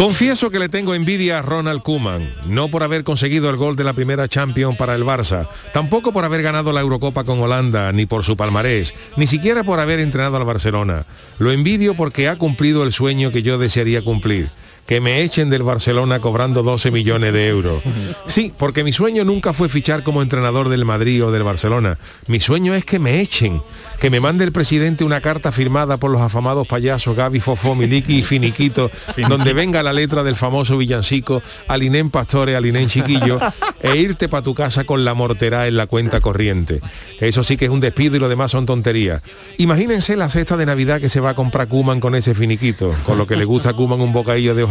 Confieso que le tengo envidia a Ronald Koeman, no por haber conseguido el gol de la primera Champions para el Barça, tampoco por haber ganado la Eurocopa con Holanda, ni por su palmarés, ni siquiera por haber entrenado al Barcelona. Lo envidio porque ha cumplido el sueño que yo desearía cumplir que me echen del Barcelona cobrando 12 millones de euros. Sí, porque mi sueño nunca fue fichar como entrenador del Madrid o del Barcelona. Mi sueño es que me echen, que me mande el presidente una carta firmada por los afamados payasos Gaby Fofó, Miliki y Finiquito, donde venga la letra del famoso villancico Alinén Pastore, Alinén Chiquillo, e irte para tu casa con la mortera en la cuenta corriente. Eso sí que es un despido y lo demás son tonterías. Imagínense la cesta de Navidad que se va a comprar Kuman con ese finiquito, con lo que le gusta a Kuman un bocadillo de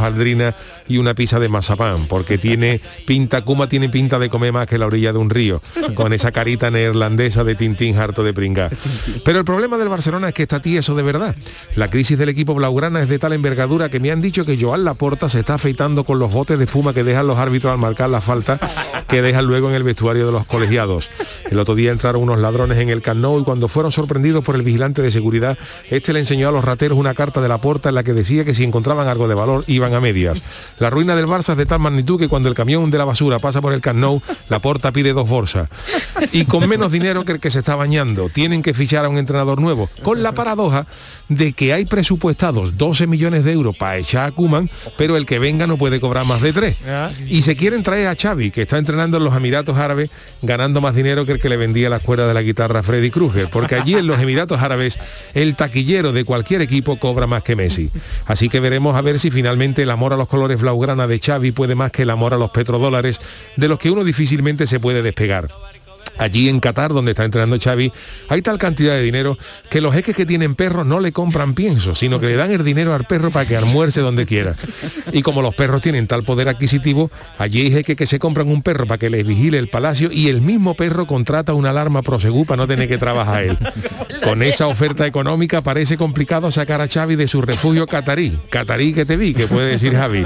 y una pizza de mazapán, porque tiene pinta, Kuma tiene pinta de comer más que la orilla de un río, con esa carita neerlandesa de Tintín harto de pringar. Pero el problema del Barcelona es que está tieso de verdad. La crisis del equipo blaugrana es de tal envergadura que me han dicho que Joan Laporta se está afeitando con los botes de espuma que dejan los árbitros al marcar la falta que dejan luego en el vestuario de los colegiados. El otro día entraron unos ladrones en el Camp Nou y cuando fueron sorprendidos por el vigilante de seguridad, este le enseñó a los rateros una carta de la porta en la que decía que si encontraban algo de valor iban a medias. La ruina del Barça es de tal magnitud que cuando el camión de la basura pasa por el Camp Nou, la porta pide dos bolsas. Y con menos dinero que el que se está bañando. Tienen que fichar a un entrenador nuevo. Con la paradoja de que hay presupuestados 12 millones de euros para echar a Kuman, pero el que venga no puede cobrar más de tres. Y se quieren traer a Xavi, que está entrenando en los Emiratos Árabes, ganando más dinero que el que le vendía la escuela de la guitarra a Freddy Krueger, porque allí en los Emiratos Árabes el taquillero de cualquier equipo cobra más que Messi. Así que veremos a ver si finalmente el amor a los colores blaugrana de Xavi puede más que el amor a los petrodólares, de los que uno difícilmente se puede despegar. Allí en Qatar, donde está entrenando Xavi, hay tal cantidad de dinero que los jeques que tienen perros no le compran pienso, sino que le dan el dinero al perro para que almuerce donde quiera. Y como los perros tienen tal poder adquisitivo, allí hay jeques que se compran un perro para que les vigile el palacio y el mismo perro contrata una alarma prosegú para no tener que trabajar él. Con esa oferta económica parece complicado sacar a Xavi de su refugio catarí. Catarí que te vi, que puede decir Javi.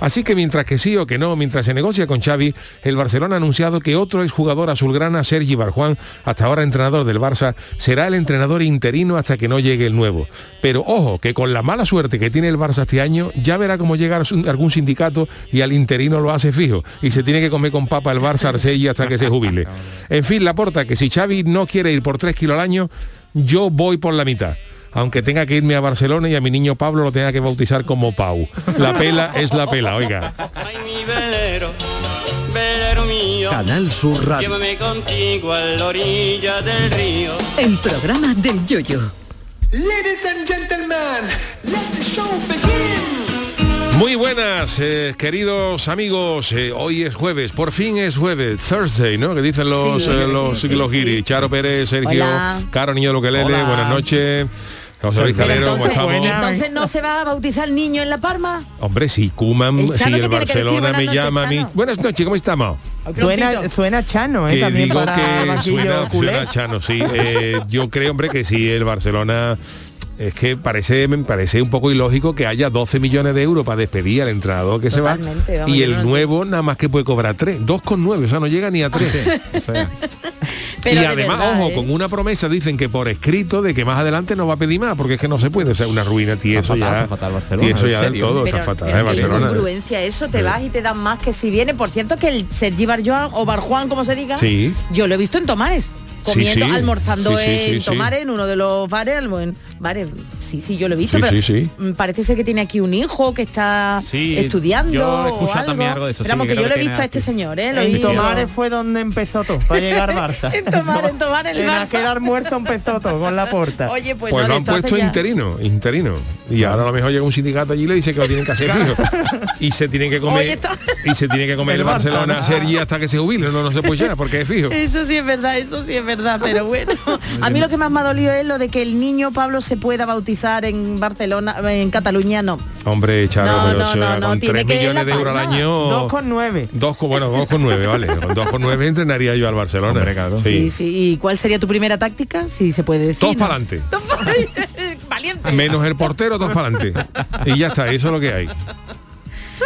Así que mientras que sí o que no, mientras se negocia con Xavi, el Barcelona ha anunciado que otro exjugador azulgrana Sergi Barjuan, hasta ahora entrenador del Barça, será el entrenador interino hasta que no llegue el nuevo. Pero ojo, que con la mala suerte que tiene el Barça este año, ya verá cómo llega algún sindicato y al interino lo hace fijo. Y se tiene que comer con papa el Barça Arcegui hasta que se jubile. En fin, la porta que si Xavi no quiere ir por tres kilos al año, yo voy por la mitad aunque tenga que irme a Barcelona y a mi niño Pablo lo tenga que bautizar como Pau. La pela es la pela, oiga. Canal Sur Radio. llévame contigo a la orilla del río. El programa del Yoyo. Ladies and gentlemen, let the show begin. Muy buenas, eh, queridos amigos. eh, hoy es jueves, por fin es jueves, Thursday, ¿no? Que dicen los, Sí, eh, sí, los, sí, los sí. guiris. Charo Pérez, Sergio, Hola. Caro Niño Loquelele, Hola. buenas noches. José Luis Pero Calero, ¿cómo entonces, estamos? entonces no se va a bautizar el niño en La Palma. Hombre, si Chano si el Barcelona me llama a mí. Chano. Buenas noches, ¿cómo estamos? Suena, suena chano, ¿eh? que También digo para que suena, chano, sí. Eh, yo creo, hombre, que sí, el Barcelona es que parece me parece un poco ilógico que haya 12 millones de euros para despedir al entrenador que Totalmente, se va vamos, y el no nuevo nada más que puede cobrar 3, 2,9, o sea, no llega ni a 3. Pero y de además, verdad, ojo, ¿eh? con una promesa dicen que por escrito de que más adelante no va a pedir más, porque es que no se puede, o sea, una ruina tieso fatal, ya. está fatal Barcelona, en ya del serio. todo, Pero- está fatal, pero ¿eh? Barcelona. incongruencia eso, te vas y te dan más que si viene. Por cierto, que el Sergi Barjuan o Barjuan, como se diga, Sí. yo lo he visto en Tomares. Comiendo, sí. almorzando Sí, sí, sí, en sí. Tomares, en uno de los bares, en- bares. Sí, sí, yo lo he visto. Sí, pero sí, sí. mm, Parece ser que tiene aquí un hijo que está Sí, estudiando. yo o algo. también algo de eso, Pero sí, vamos, que que yo lo he visto a este señor, ¿eh? Lo En visto. Tomares fue donde empezó todo, para llegar Barça. En Tomares, en Tomares, el En Barça. aquel almuerzo empezó todo, con la porta. Oye, pues, Pues no, lo han puesto ya- interino, interino. Y ahora a lo mejor llega un sindicato allí y le dice que lo tienen que hacer fijo. Y se tienen que comer y se tiene que comer el, Barcelona. Sergi hasta que se jubile, no, no se puede ya, porque es fijo. Eso sí es verdad, eso sí es verdad, pero bueno. A mí lo que más me ha dolido es lo de que el niño Pablo se pueda bautizar en Barcelona, en Cataluña, no. Hombre, Charo, No, pero no, no, con tiene 3 que ir millones de euros al año. Dos con nueve. Dos con, bueno, dos con nueve, vale. Con dos con nueve entrenaría yo al Barcelona. Hombre, claro. Sí, sí. ¿Y cuál sería tu primera táctica? Si se puede decir. ¿no? para adelante. Valiente. Menos el portero, todos para adelante. Y ya está, eso es lo que hay.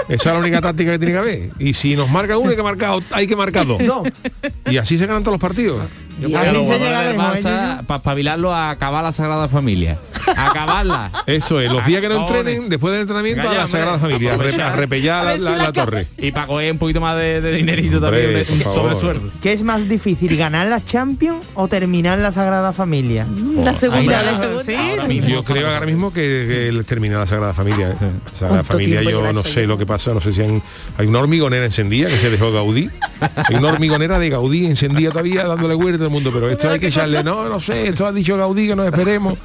Esa es la única táctica que tiene que haber. Y si nos marca uno, hay que marcar, hay que marcar dos. No. Y así se ganan todos los partidos. Yo Y los del lejos, ¿eh, Barça, para espabilarlo a acabar la Sagrada Familia. A acabarla. Eso es, los días que no entrenen, después del entrenamiento, a la. Sagrada Familia, a, re- a repellar la, la- la la torre. Y para coger un poquito más de, de dinerito Hombre, también, favor. sobresueldo. ¿Qué es más difícil, ganar la Champions o terminar la Sagrada Familia? La segunda, Ahí la segunda. Sí, Ahora mismo. Yo creo ahora mismo que, que él termina la Sagrada Familia. ¿eh? La Sagrada ¿Cuánto Familia, yo no sé ya? lo que pasa, no sé si han- hay una hormigonera encendida que se dejó Gaudí. Hay una hormigonera de Gaudí encendida todavía dándole vuelta todo el mundo, pero esto hay que echarle, no, no sé, esto ha dicho Gaudí que nos esperemos.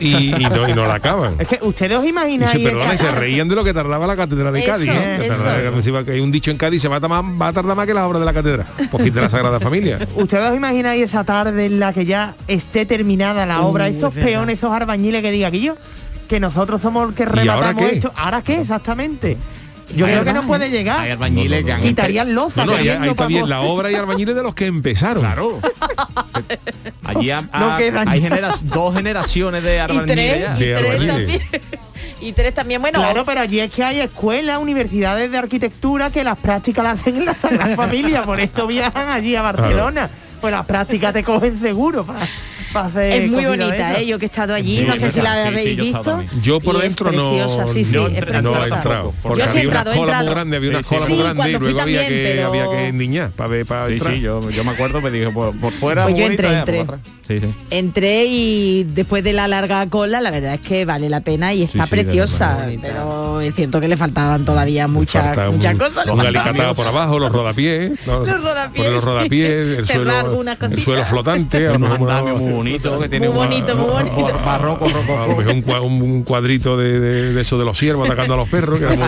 Y, y no, y no la acaban. Es que ustedes os Y imagináis... se, perdona, y se reían de lo que tardaba la catedral de Eso, Cádiz. ¿eh? Que eso. hay un dicho en Cádiz, se va a, tardar más, va a tardar más que la obra de la catedral. Por fin de la Sagrada Familia. ¿Ustedes os imagináis esa tarde en la que ya esté terminada la obra? Esos peones, esos arbañiles que diga aquí yo, que nosotros somos los que ahora rematamos qué? esto. ¿Ahora qué exactamente? Yo creo que no puede Hay llegar. albañiles que han Quitarían No, losa. no, hay, hay también la obra y albañiles de los que empezaron. Claro. Allí ha- No ha- quedan hay genera- dos generaciones de Y albañiles tres, ya. y De tres también. Y tres también, bueno. Claro, pero allí es que hay escuelas, universidades de arquitectura que las prácticas las hacen en la Sagrada Familia, por eso viajan allí a Barcelona. Pues las prácticas te cogen seguro para hacer es muy bonita. ¿eh? Yo que he estado allí, Sí, no sé si la sí, sí, habéis visto. Yo por Y es dentro no, sí, sí, no he entrado. Porque Yo sí he había entrado, una cola entrado. muy grande, había una cola Sí, muy grande y luego había también, que, pero- había que endiñar para ver para Sí, entrar. sí, yo, yo me acuerdo, me dije, por, por fuera... Pues muy yo bonito, entré, ya, entré. por atrás. Sí, sí. Entré y después de la larga cola, la verdad es que vale la pena y está preciosa, pero es cierto que le faltaban todavía muchas cosas. un alicatado por abajo, los rodapiés. Los rodapiés, el suelo flotante, bonitos que tiene Muy un- bonito, muy bonito. un barroco, a lo rococo. mejor un, cua- un- un cuadrito de, de, de eso de los ciervos atacando a los perros, que era muy,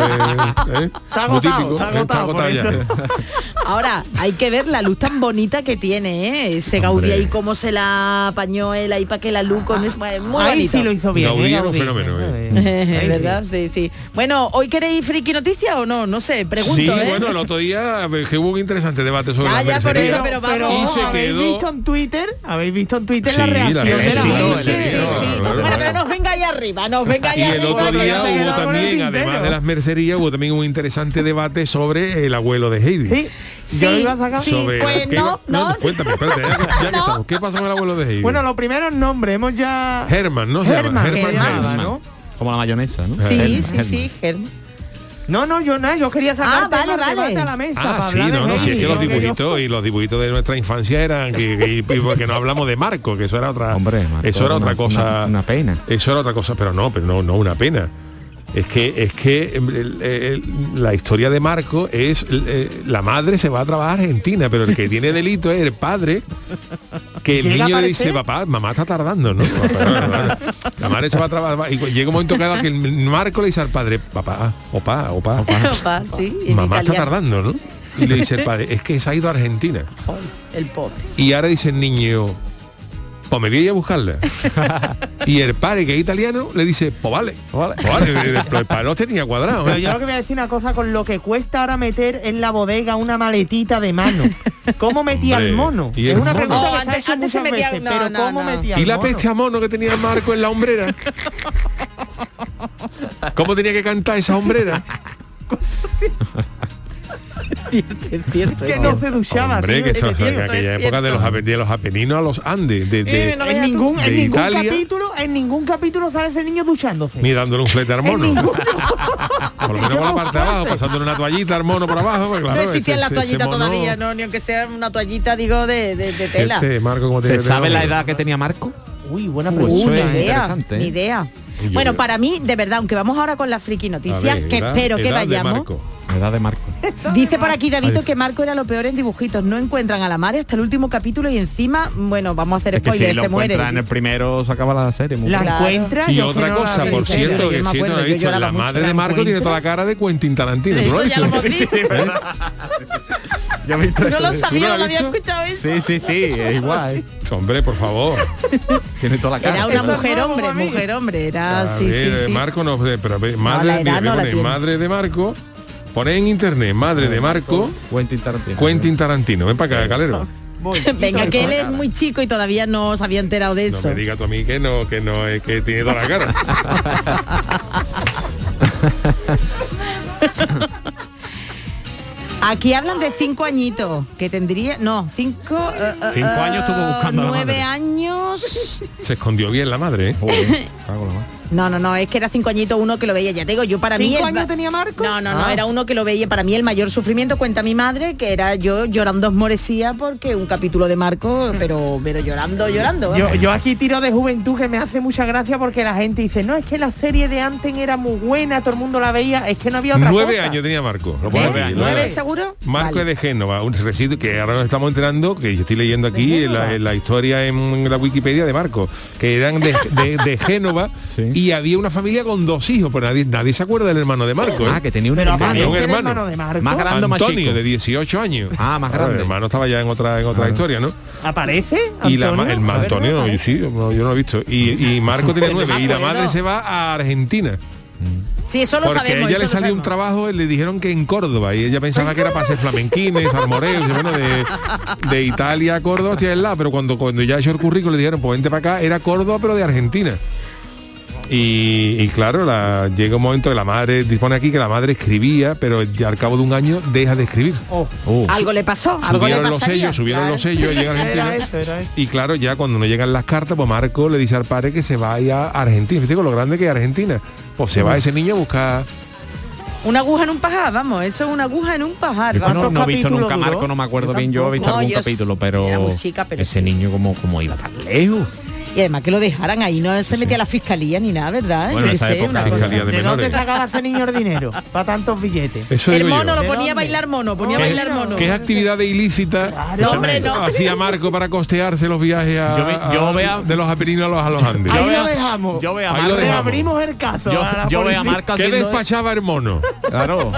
¿eh? Está Muy agotado, típico, está ¿eh? agotado, por ya. eso. Ahora, hay que ver la luz tan bonita que tiene, ¿eh? Ese Gaudí ahí cómo se la apañó él ahí para que la luz con es muy Ahí bonito. sí lo hizo bien. Gaudí ¿eh, era un fenómeno, ¿eh? ¿Verdad? Sí, sí. Bueno, ¿hoy queréis friki noticia o no? No sé, pregunto, Sí, ¿eh? bueno, el otro día que hubo un interesante debate sobre las ya, por eso, pero vamos. ¿habéis quedó- visto en Twitter? ¿Habéis visto en Twitter Sí, la reacción de la reacción, Sí, sí, sí, Bueno, pero nos venga ahí arriba, nos venga ahí Y el arriba. otro día hubo quedó con el también, además de las mercerías, hubo también un interesante debate sobre el abuelo de Heidi. Sí, yo lo iba a sacar. Sí, Sobre pues ¿qué no, iba- no. Cuéntame, espérate, ya que, ya que No. estamos. ¿Qué pasó con el abuelo de Heidi? Bueno, lo primero el nombre, hemos ya... Herman, ¿no? Se llama Herman. ¿no? Como la mayonesa, ¿no? Sí, sí, sí, Germ. No, no, yo nada, yo quería sacar Ah, vale, vale. a la mesa Ah, para sí, hablar no, de no, si es que los dibujitos y los dibujitos de nuestra infancia eran que, que- y porque no hablamos de Marco, que eso era otra Hombre, Marco eso era otra una- cosa, una- una pena. Eso era otra cosa, pero no, pero no, no una pena. Es que es que em, el- el- la historia de Marco es eh, la madre se va a trabajar a Argentina, pero el que tiene delito es el padre que el ¿Llega a niño le dice, papá, mamá está tardando, ¿no? La madre se va a trabajar y llega un momento que, que el Marco le dice al padre, papá, opa, opa, Opa, mamá está tardando, ¿no? Y le dice el padre, es que se ha ido a Argentina. El pobre. Y ahora dice el niño, pues me voy a ir a buscarla. y el padre, que es italiano, le dice, pues vale, pues vale. Pues vale, el, padre tenía cuadrado. Pero ¿eh? yo lo que voy a decir una cosa con lo que cuesta ahora meter en la bodega una maletita de mano. ¿Cómo metía Hombre, el mono? ¿y es una mono? pregunta que antes- antes se muchas metía- veces, no, pero no, ¿cómo no. metía Y el la mono? peste a mono que tenía Marco en la hombrera. ¿Cómo tenía que cantar esa hombrera? Que no se duchaba. Hombre, que eso, en aquella es época de los, de los Apeninos a los Andes, de, de- Eh, no en ningún, de en ningún Italia. capítulo, en ningún capítulo sale ese niño duchándose. ni dándole un flete al en mono. Por lo menos por la parte de abajo, pasándole una toallita al mono por abajo. pues claro, no existían ese- las ese- ese toallitas mono- todavía, no, ni aunque sea una toallita, digo, de, de, de tela. Este Marco, como tiene ¿Se sabe la edad que tenía Marco? Uy, buena Uy, pregunta. ¿eh? idea, interesante, ¿eh? idea. Yo Bueno, para mí, de verdad, aunque vamos ahora con la friki A noticia, ver, que edad- espero que vayamos. La edad de Marco. Dice por aquí Davito que Marco era lo peor en dibujitos. No encuentran a la madre hasta el último capítulo y encima, bueno, vamos a hacer Es que spoiler, si se muere. encuentra en el primero se acaba la serie. muy La. Claro. encuentra. Y otra no cosa, por cierto, pero que si no he dicho, la madre de ¿La Marco tiene toda la cara de Quentin Tarantino. No eso, lo sabía, ¿Tú no lo había escuchado eso. Sí, sí, sí, es igual. Hombre, por favor. Tiene toda la cara. Era una mujer hombre, mujer hombre, era sí, sí, sí. Marco no, pero a ver, madre, madre de Marco. Pone en internet madre de Marco, Quentin Tarantino. Quentin Tarantino. Ven para acá, Calero. Venga, que él es muy chico y todavía no se había enterado de No eso. me digas tú a mí que no, que no es que tiene toda la cara. Aquí hablan de cinco añitos, que tendría, no, cinco, eh, eh, Cinco eh, años estuvo buscando a la nueve madre. años. Se escondió bien la madre, ¿eh? Joder, cago en la mar. No, no, no, es que era cinco añitos uno que lo veía. Ya te digo, yo para mí. ¿Cinco años tenía Marco? No, no, no, Ah. era uno que lo veía. Para mí el mayor sufrimiento, cuenta mi madre, que era yo llorando esmorecía porque un capítulo de Marco, pero, pero llorando, llorando. Yo, aquí tiro de juventud que me hace mucha gracia porque la gente dice, no, es que la serie de antes era muy buena, todo el mundo la veía, es que no había otra Nueve cosa. años tenía Marco. Aquí, ¿Nueve nueve. seguro? Marco Vale. es de Génova, un residuo que ahora nos estamos enterando, que yo estoy leyendo aquí en la, en la historia en la Wikipedia de Marco, que eran de, de- de Génova Sí. Y había una familia con dos hijos, pero nadie, nadie se acuerda del hermano de Marco. ¿eh? Ah, que tenía un Pero hermano. un hermano. hermano de Marco. Más grande más Antonio, chico. de 18 años. Ah, más Claro, grande. El hermano estaba ya en otra en otra historia, ¿no? ¿Aparece? Y la, el ver, Antonio, no, yo sí, no, yo no lo he visto. Y, y Marco tiene nueve y la madre se va a Argentina. Sí, eso lo porque sabemos. a ella le salió un trabajo y le dijeron que en Córdoba y ella pensaba que era para hacer flamenquines, armoreos, y bueno, de, de Italia a Córdoba hostia, el lado, pero cuando cuando ya hizo el currículum le dijeron, pues vente para acá, era Córdoba pero de Argentina. Y, y claro, la, llega un momento que la madre, dispone aquí que la madre escribía, pero ya al cabo de un año deja de escribir. Oh, Uh, Algo le pasó, algo le subieron los sellos, subieron Claro. los sellos, llega a Argentina. Era eso, era eso. Y claro, ya cuando no llegan las cartas, pues Marco le dice al padre que se vaya a Argentina. Fíjate con lo grande que es Argentina. Pues se va ese niño a buscar. Una aguja en un pajar, vamos, eso es una aguja en un pajar. yo no, no he visto nunca? Marco, no me acuerdo Yo bien. Yo he visto algún No, yo capítulo, pero, chica, ese sí. niño como, como iba tan lejos. Y además que lo dejaran ahí, no se metía a la fiscalía ni nada, ¿verdad? Bueno, Yo qué esa sé, época, sí, fiscalía de ¿De dónde sacaba ese niño el dinero? Para tantos billetes. Eso El mono lo ¿De ponía a bailar mono, ponía a bailar mono. ¿Qué actividad ilícita No, hombre, no. hacía Marco para costearse los viajes a, Yo ve- yo a- vea- de los Apirinos a los, a los Andes? Ahí Yo lo veo- dejamos. yo veo a Ahí lo Le Marco- dejamos. abrimos el caso. Yo, veo a. Marco ¿Qué despachaba el mono? Claro.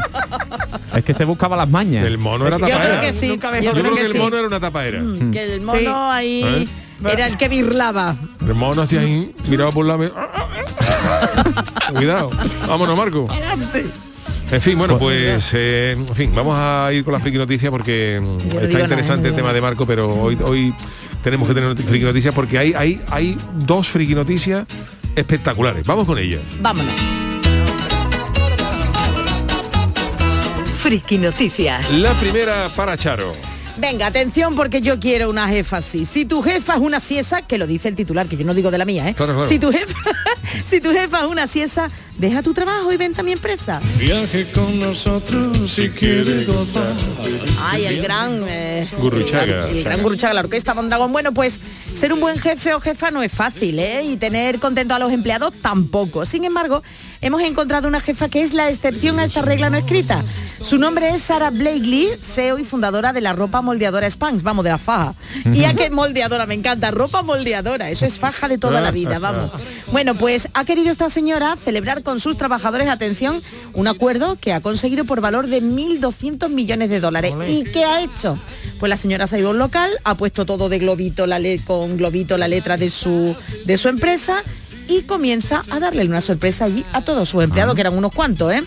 es que se buscaba las mañas. El mono era Yo creo tapaera. que sí, yo Yo creo que el sí. mono era una tapaera. Mm, Que el mono Sí. ahí ¿Eh? Era el que birlaba. El mono hacía ahí, miraba por la me- Cuidado. Vámonos, Marco. En fin, bueno, pues, eh, en fin, vamos a ir con la friki noticia porque mm, Yo está interesante nada, el tema de Marco, pero hoy, hoy tenemos que tener friki noticias porque hay, hay, hay dos friki noticias espectaculares. Vamos con ellas. Vámonos. Friki Noticias. La primera para Charo. Venga, atención porque yo quiero una jefa así. Si tu jefa es una siesa, que lo dice el titular, que yo no digo de la mía, ¿eh? Claro, claro. Si tu jefa, si tu jefa es una siesa, deja tu trabajo y vente a mi empresa. Viaje con nosotros si quiere gozar. Ay, el gran eh, Gurruchaga. El gran Gurruchaga, la orquesta Mondragón. Bueno, pues ser un buen jefe o jefa no es fácil, ¿eh? Y tener contento a los empleados tampoco. Sin embargo, hemos encontrado una jefa que es la excepción a esta regla no escrita. Su nombre es Sara Blakely, CEO y fundadora de la ropa moldeadora Spanx, vamos, de la faja. Y a qué moldeadora, me encanta, ropa moldeadora, eso es faja de toda la vida, vamos. Bueno, pues ha querido esta señora celebrar con sus trabajadores, atención, un acuerdo que ha conseguido por valor de 1.200 millones de dólares. ¿Y qué ha hecho? Pues la señora se ha ido a un local, ha puesto todo de globito, la le- con globito la letra de su, de su empresa y comienza a darle una sorpresa allí a todos sus empleados, que eran unos cuantos, ¿eh?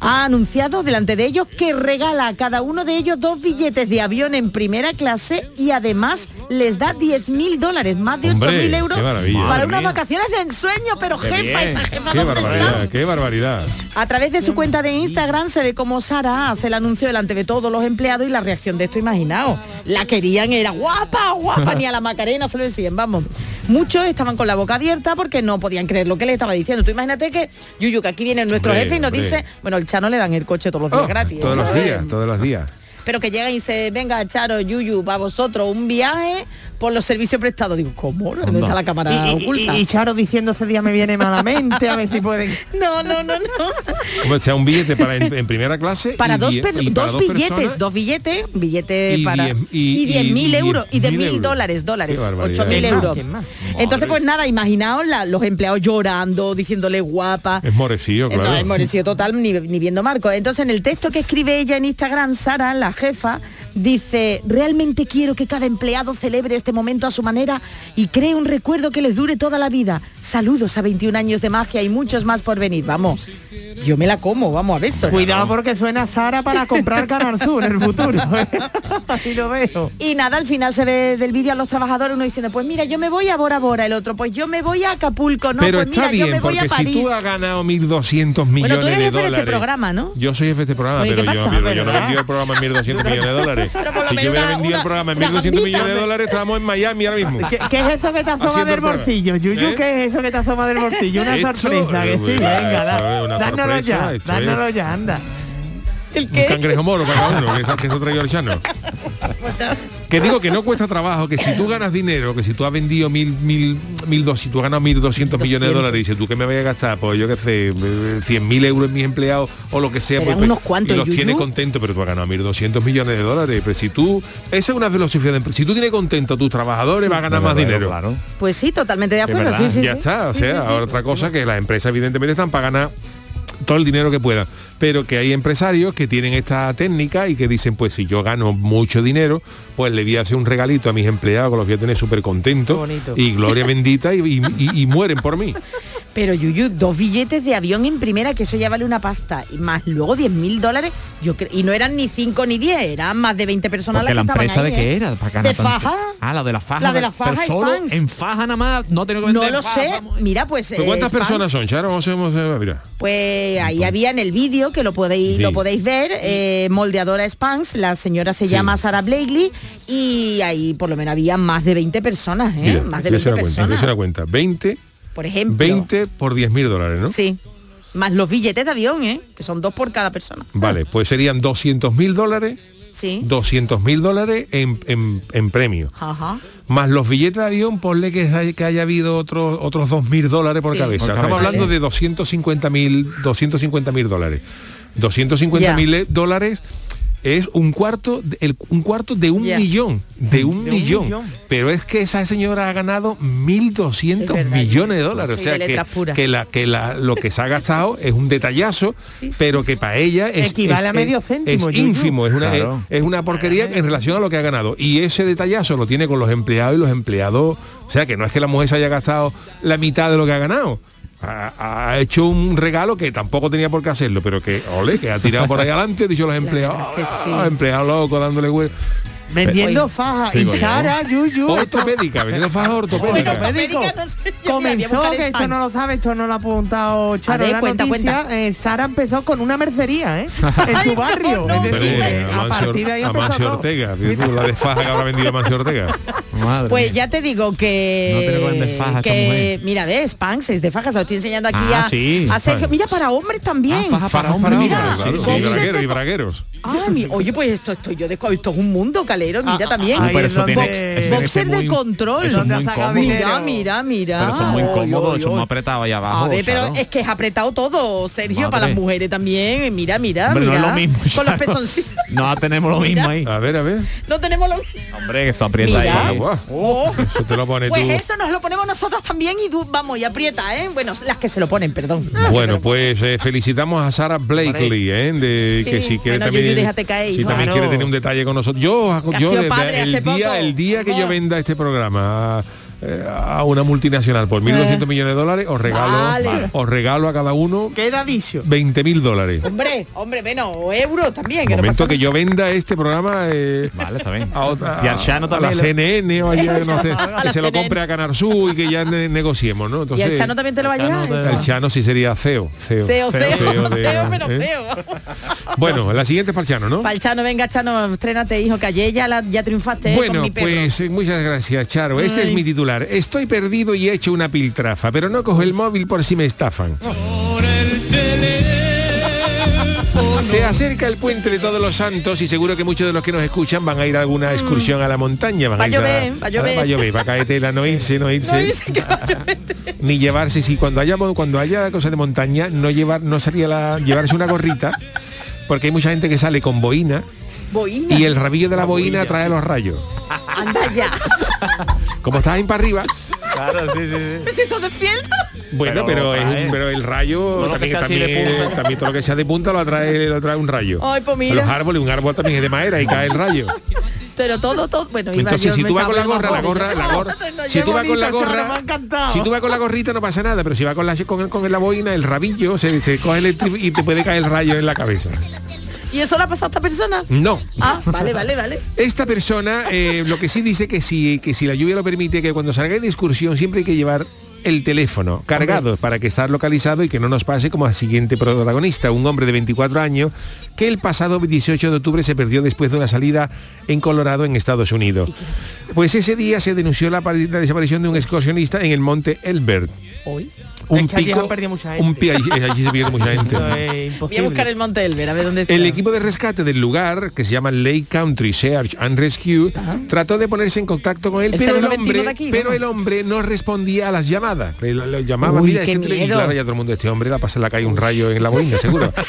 Ha anunciado delante de ellos que regala a cada uno de ellos dos billetes de avión en primera clase y además les da 10 mil dólares, más de 8 Hombre, mil euros qué maravilla. para unas vacaciones de ensueño, pero jefa, esa jefa Qué barbaridad, qué barbaridad. A través de su cuenta de Instagram se ve como Sara hace el anuncio delante de todos los empleados y la reacción de esto, imaginaos. La querían, era guapa, guapa, ni a la Macarena se lo decían, vamos. Muchos estaban con la boca abierta porque no podían creer lo que le estaba diciendo. Tú imagínate que, Yuyu, que aquí viene nuestro Hombre, jefe y nos hombre. dice, bueno, el Chano le dan el coche todos los días Oh, gratis. todos los ¿sabes? días, todos los días. Pero que llega y dice, venga, Charo, Yuyu, para vosotros un viaje por los servicios prestados. Digo, ¿cómo? ¿Dónde Anda. está la cámara Y, oculta? y- y Charo diciendo ese día me viene malamente, a ver si pueden. No, no, no, no. Hombre, sea un billete para en, en primera clase para y dos, die- per- y para dos billetes, personas. dos billetes, billete Y para diez- y- y diez y mil diez euros y de mil dólares, dólares, Qué barbaridad. ocho mil ¿Quién más? euros. ¿Quién más? Entonces, pues nada, imaginaos la- los empleados llorando, diciéndole guapa. Es morecillo, No, claro. es morecido total, ni, ni viendo Marco. Entonces, en el texto que escribe ella en Instagram, Sara, la jefa, Dice, realmente quiero que cada empleado celebre este momento a su manera y cree un recuerdo que les dure toda la vida. Saludos a 21 años de magia y muchos más por venir. Vamos, yo me la como, vamos a ver. esto. Cuidado porque suena Sara para comprar Canal Sur en el futuro. ¿eh? Así lo veo. Y nada, al final se ve del vídeo a los trabajadores uno diciendo, pues mira, yo me voy a Bora Bora, el otro, pues yo me voy a Acapulco, no, Pero pues está mira, yo bien, me voy a porque si París. tú has ganado 1.200 millones Bueno, tú eres de jefe de dólares... este programa, ¿no? Yo soy jefe de este programa, Oye, pero ¿qué yo, pero yo no he vendido el programa en 1.200 millones de dólares. Si yo hubiera una- vendido el programa en una 1.200 gambita, millones de dólares, estábamos en Miami ahora mismo. ¿Qué, qué es eso que te asoma del bolsillo, Yuyu? ¿Eh? ¿Qué es eso que te asoma del bolsillo? Una sorpresa, que sí, venga, sorpresa, ya, dánoslo ya, anda. ¿El Un qué? cangrejo moro cada uno, que, esa- que eso trae el chano. Que digo que no cuesta trabajo, que si tú ganas dinero, que si tú has vendido mil, mil, mil dos, si tú has ganado mil doscientos millones de dólares, dices tú que me voy a gastar, pues yo qué sé, cien mil euros en mis empleados o lo que sea, Serán pues, unos cuantos, y los Yuyu. tienes contentos, pero tú has ganado mil doscientos millones de dólares. Pero si tú, esa es una filosofía de empresa. Si tú tienes contento a tus trabajadores, vas a ganar más dinero. Claro. Pues sí, totalmente de acuerdo, sí, sí. ya sí. está, o Sí, sea, sí, sí. ahora otra cosa que las empresas evidentemente están para ganar todo el dinero que puedan, pero que hay empresarios que tienen esta técnica y que dicen, pues si yo gano mucho dinero, pues le voy a hacer un regalito a mis empleados, que los voy a tener súper contentos y gloria bendita y, y- y- y mueren por mí. Pero Yuyu, dos billetes de avión en primera, que eso ya vale una pasta, y más luego 10 mil dólares, yo cre- y no eran ni 5 ni 10, eran más de 20 personas Porque la las que empresa estaban de qué ¿eh? era, para ganar De tanto. faja. Ah, la de la faja. La de la faja Pero solo en faja nada más, no tengo que No vender lo faja, sé, vamos. mira, pues... ¿Pero eh, ¿Cuántas Spans, personas son, Charo? Vamos a vamos a- mira. Pues ahí había en el vídeo, que lo podéis, Sí. lo podéis ver, eh, moldeadora Spans, la señora se Sí. llama Sara Blakely, y ahí por lo menos había más de 20 personas, ¿eh? Mira, más de ya se 20 da cuenta, personas. se da cuenta. 20, Por ejemplo. 20 por 10 mil dólares, ¿no? Sí. Más los billetes de avión, ¿eh? Que son dos por cada persona. Vale, pues serían 200 mil dólares, Sí. 200 mil dólares en, en, en premio. Ajá. Más los billetes de avión, ponle que haya, que haya habido otros otros 2.000 dólares por Sí. cabeza. Por Estamos cabeza. hablando Vale. de 250.000 250.000 dólares. 250.000 dólares es un cuarto, el- un cuarto de un millón, de un, De un millón. millón. Pero es que esa señora ha ganado 1.200 Es verdad, millones de dólares. O sea que, que, la, que la, lo que se ha gastado es un detallazo, Sí, sí, pero sí. que para ella es, Equivale es- a medio es- céntimo, es Yuyu. ínfimo, es una, Claro. es, es una porquería en relación a lo que ha ganado. Y ese detallazo lo tiene con los empleados y los empleados. O sea, que no es que la mujer se haya gastado la mitad de lo que ha ganado. Ha, ha hecho un regalo que tampoco tenía por qué hacerlo, pero que, ole, que ha tirado por ahí adelante, dicho los empleados, que sí. "Ah, empleados locos dándole huevo. Vendiendo faja. Y. Sara, Yuyu. Ortopédica, vendiendo faja ortopédica. Ortopédico. Ortopédica, no sé, a Comenzó, que esto no lo sabe, esto no lo ha apuntado Charo ver, la cuenta, noticia. cuenta. eh, Sara empezó con una mercería, ¿eh? en su no, barrio. no, es Hombre, decir, a eh, a Mancio, partir de ahí a empezó. Ortega, tú, la de faja que habrá vendido Mancio Ortega. Madre Pues mía. ya te digo que, No tengo que mira, ves, Spans es de fajas, lo estoy enseñando aquí Ah, a, sí, a Sergio. Mira, para hombres también. Ah, faja para Fajas hombres, para mira, hombres, claro, sí, de y bragueros. Ah, mi- oye, pues esto estoy yo de esto es un mundo, calero, mira Ah, también. ah, pero es eso tiene, eso Boxer de muy- control. Mira, mira, mira. Pero son muy Oy, incómodos, oy, son muy oy. apretados ahí abajo. A ver, pero claro. es que es apretado todo, Sergio, Madre. para las mujeres también. Mira, mira, no mira. es lo mismo. Con los Charo. pezoncillos. No tenemos lo mismo ahí. A ver, a ver. No tenemos lo mismo. Hombre, que eso aprieta Mira. ahí. Oh. Eso te lo pones Pues tú. eso nos lo ponemos nosotros también y tú, vamos, y aprieta, ¿eh? Bueno, las que se lo ponen, perdón. Bueno, pues eh, felicitamos a Sara Blakely, ¿eh? De, Sí. que si quiere Bueno, también, Déjate caer, si hijo. también Claro. quiere tener un detalle con nosotros. Yo, yo padre el día, el día que yo venda este programa eh, a una multinacional por 1.200 millones de dólares, os regalo, Vale. os regalo a cada uno Queda dicho. 20.000 dólares. Hombre, hombre, bueno, o euros también. que momento que yo venda este programa eh, Vale, está bien. a, otra, Y al Chano a la también. le- CNN o allá, no sé, A que la se lo compre a Canar Sur y que ya ne- negociemos, ¿no? ¿Y Entonces, el Chano también te lo va a el Chano llevar? el Chano sí sería CEO. CEO, Feo, feo, CEO de- feo, pero ¿eh? feo. Bueno, la siguiente es para el Chano, ¿no? Para el Chano, venga, Chano, estrénate, hijo, que ayer ya, la- ya triunfaste ¿eh? con Bueno, mi perro. pues eh, muchas gracias, Charo. Este es mi titular. Estoy perdido y he hecho una piltrafa, pero no cojo el móvil por si me estafan. Se acerca el puente de Todos los Santos y seguro que muchos de los que nos escuchan van a ir a alguna excursión a la montaña. Van Va a llover, va a llover. Va a llover, va a caer tela, no irse, no irse. No dice que va a llover. Ni llevarse, si cuando haya cuando haya cosas de montaña, no llevar, no sería la, llevarse una gorrita, porque hay mucha gente que sale con boina Boina. y el rabillo de la boina trae los rayos. Anda ya. Como estás ahí para arriba, Claro, sí, sí, sí. ¿Es eso de fieltro? Bueno, pero, es un- pero el rayo también, también, punta. también todo lo que sea de punta lo atrae, lo atrae un rayo. Ay, pues mira. Los árboles, un árbol también es de madera y cae el rayo. Pero todo, todo, bueno, iba Entonces, yo, si tú vas con la gorra, la gorra, la gorra, No, si tú vas con la gorra, si tú vas con la gorrita no pasa nada, pero si vas con la con, con la boina, el rabillo se, se coge el y te puede caer el rayo en la cabeza. ¿Y eso le ha pasado a esta persona? No. Ah, vale, vale, vale. Esta persona eh, lo que sí dice que si, que si la lluvia lo permite, que cuando salga de excursión siempre hay que llevar el teléfono cargado para que estar localizado y que no nos pase como al siguiente protagonista, un hombre de 24 años que el pasado 18 de octubre se perdió después de una salida en Colorado en Estados Unidos. Pues ese día se denunció la desaparición de un excursionista en el monte Elbert. Hoy. Un es que allí pico, han perdido mucha gente. un pi- allí, allí se pierde mucha gente. Eso es Voy a imposible. buscar el Monte Elber, a ver dónde está. El equipo de rescate del lugar, que se llama Lake Country Search and Rescue, trató de ponerse en contacto con él, El pero el 091 hombre, aquí, pero el hombre no respondía a las llamadas. Lo, lo llamaba, Uy, mira, ese y claro, ya todo el mundo, este hombre la pasa, la cae un rayo en la boina, seguro.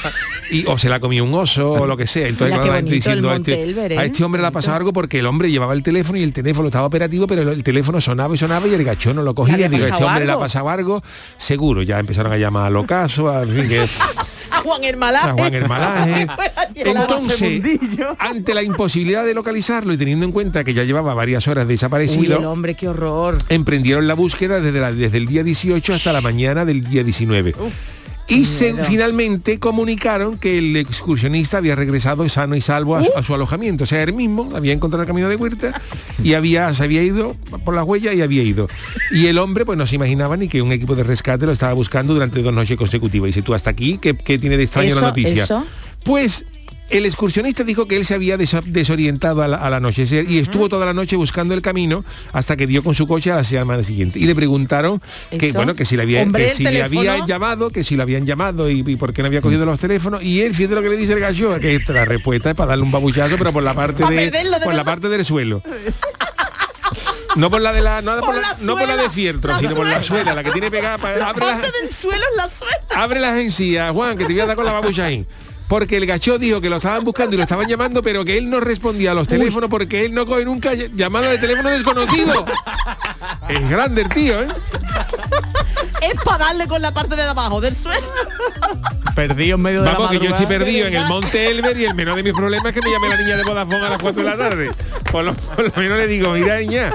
Y, o se la comió un oso o lo que sea. Entonces, Mira, qué claro, la gente diciendo, a Monte este, Elber, a ¿eh? este hombre le ha pasado algo porque el hombre llevaba el teléfono y el teléfono estaba operativo, pero el, el teléfono sonaba y sonaba y el gachón no lo cogía. Digo, este hombre le ha pasado algo, seguro. Ya empezaron a llamar al ocaso, al fin que A Juan Hermalaje. a Juan Hermalaje. Entonces, ante la imposibilidad de localizarlo y teniendo en cuenta que ya llevaba varias horas Uy, el desaparecido, hombre, qué horror. emprendieron la búsqueda desde, la- desde el día 18 hasta la mañana del día 19. Y se, finalmente comunicaron que el excursionista había regresado sano y salvo a, su- a su alojamiento. O sea, él mismo había encontrado el camino de Huerta y había, se había ido por la huella y había ido. Y el hombre pues no se imaginaba ni que un equipo de rescate lo estaba buscando durante dos noches consecutivas. Y si tú hasta aquí, ¿qué, qué tiene de extraño Eso, la noticia? eso. Pues el excursionista dijo que él se había desorientado al, al anochecer y estuvo toda la noche buscando el camino hasta que dio con su coche a la semana siguiente. Y le preguntaron que Eso. bueno que si le había Hombre, que si le había llamado, que si lo habían llamado y, y por qué no había cogido los teléfonos. Y él, fíjate lo que le dice el gallo, que esta- la respuesta es para darle un babuchazo, pero por la parte Pa' de, por la parte del suelo. No por la de la, no, por Por la, la no por la de suela, fieltro, la sino por la suela. la que tiene pegada para La abre las- parte del suelo es la suela. abre las encías, Juan, que te voy a dar con la babucha ahí. Porque el gacho dijo que lo estaban buscando y lo estaban llamando, pero que él no respondía a los teléfonos porque él no coge nunca ll- llamada de teléfono desconocido. es grande el tío, ¿eh? Es para darle con la parte de abajo del suelo. Perdido en medio de Vamos, la que yo estoy perdido en el Monte Elber y el menor de mis problemas es que me llame la niña de Vodafone a las 4 de la tarde. Por lo, por lo menos le digo, mira niña,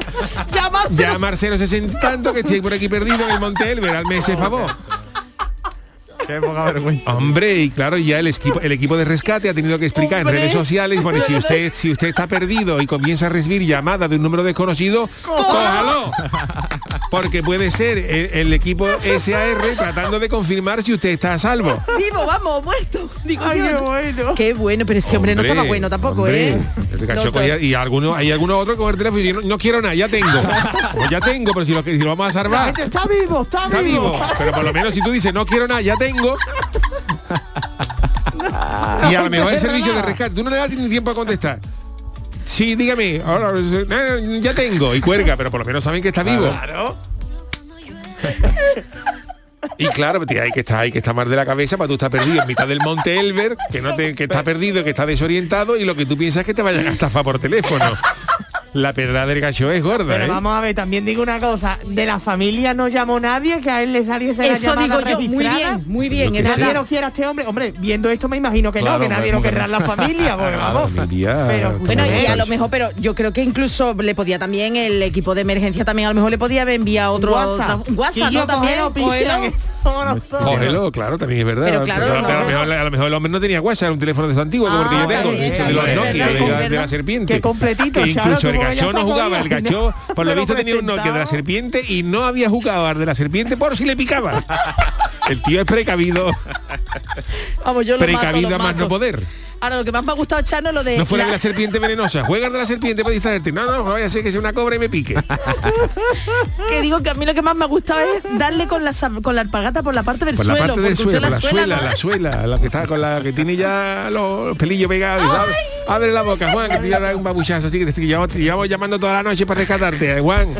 Llamarse. ya Marcelo se tanto que estoy por aquí perdido en el Monte Elber, hazme ese favor. Qué poca vergüenza. Hombre, y claro, ya el equipo, el equipo de rescate ha tenido que explicar en redes sociales, bueno, si usted, si usted está perdido y comienza a recibir llamadas de un número desconocido, cójalo. Porque puede ser el, el equipo SAR tratando de confirmar si usted está a salvo. Vivo, vamos, muerto. Digo Ay, yo, qué ¿no? bueno. Qué bueno, pero ese hombre, no estaba bueno tampoco, hombre. ¿eh? El cogía- y algunos, hay algunos otros con el teléfono y dicen, no, no quiero nada, ya tengo. Pues ya tengo, pero si lo, si lo vamos a salvar, gente está vivo, está, está vivo. vivo. Pero por lo menos si tú dices, no quiero nada, ya tengo. y a lo mejor el servicio de rescate, tú no le das ni tiempo a contestar. Sí, dígame, ahora, eh, ya tengo, y cuelga, pero por lo menos saben que está vivo. Claro. Y claro, tía, hay que estar, hay que estar más de la cabeza para tú estar perdido en mitad del monte Elber, que no te, que está perdido, que está desorientado, y lo que tú piensas es que te vayan a estafar por teléfono. La pedra del gacho es gorda, Pero ¿eh? vamos a ver, también digo una cosa, de la familia no llamó nadie que a él le saliese la Eso llamada digo yo, muy bien, muy bien. Qué Nadie lo quiera a este hombre. Hombre, viendo esto me imagino que Claro, no, que nadie lo querrá en la familia, porque Claro, vamos. familia, Pero, Bueno, y a lo mejor, pero yo creo que incluso le podía también, el equipo de emergencia también a lo mejor le podía haber enviado otro WhatsApp. WhatsApp, ¿no? También, cógelo. que. Cógelo, claro, también es verdad. Pero claro, a, lo mejor, a lo mejor el hombre no tenía WhatsApp, era un teléfono de su antiguo, Ah, porque yo tengo, de los también, Nokia, de, también, la- de la ¿verdad? serpiente. Qué completito, Que incluso el como gacho no jugaba, el gacho, por lo visto tenía un Nokia de la serpiente y no había jugado al de la serpiente por si le picaba. El tío es precavido, Vamos, yo lo mato, precavido lo a más mato. no poder. Ahora, lo que más me ha gustado, Chano, lo de... No fuera la- de la serpiente venenosa. Juegas de la serpiente para distraerte. No, no, no vaya a ser que sea una cobra y me pique. que digo que a mí lo que más me ha gustado es darle con la, con la alpargata por la parte del Por la suelo. parte del suelo, la suela, ¿no? la suela, la que está con la que tiene ya los pelillos pegados. Abre, abre la boca, Juan, que te voy a dar un babuchazo así que te, llevamos, te llevamos llamando toda la noche para rescatarte, eh, Juan.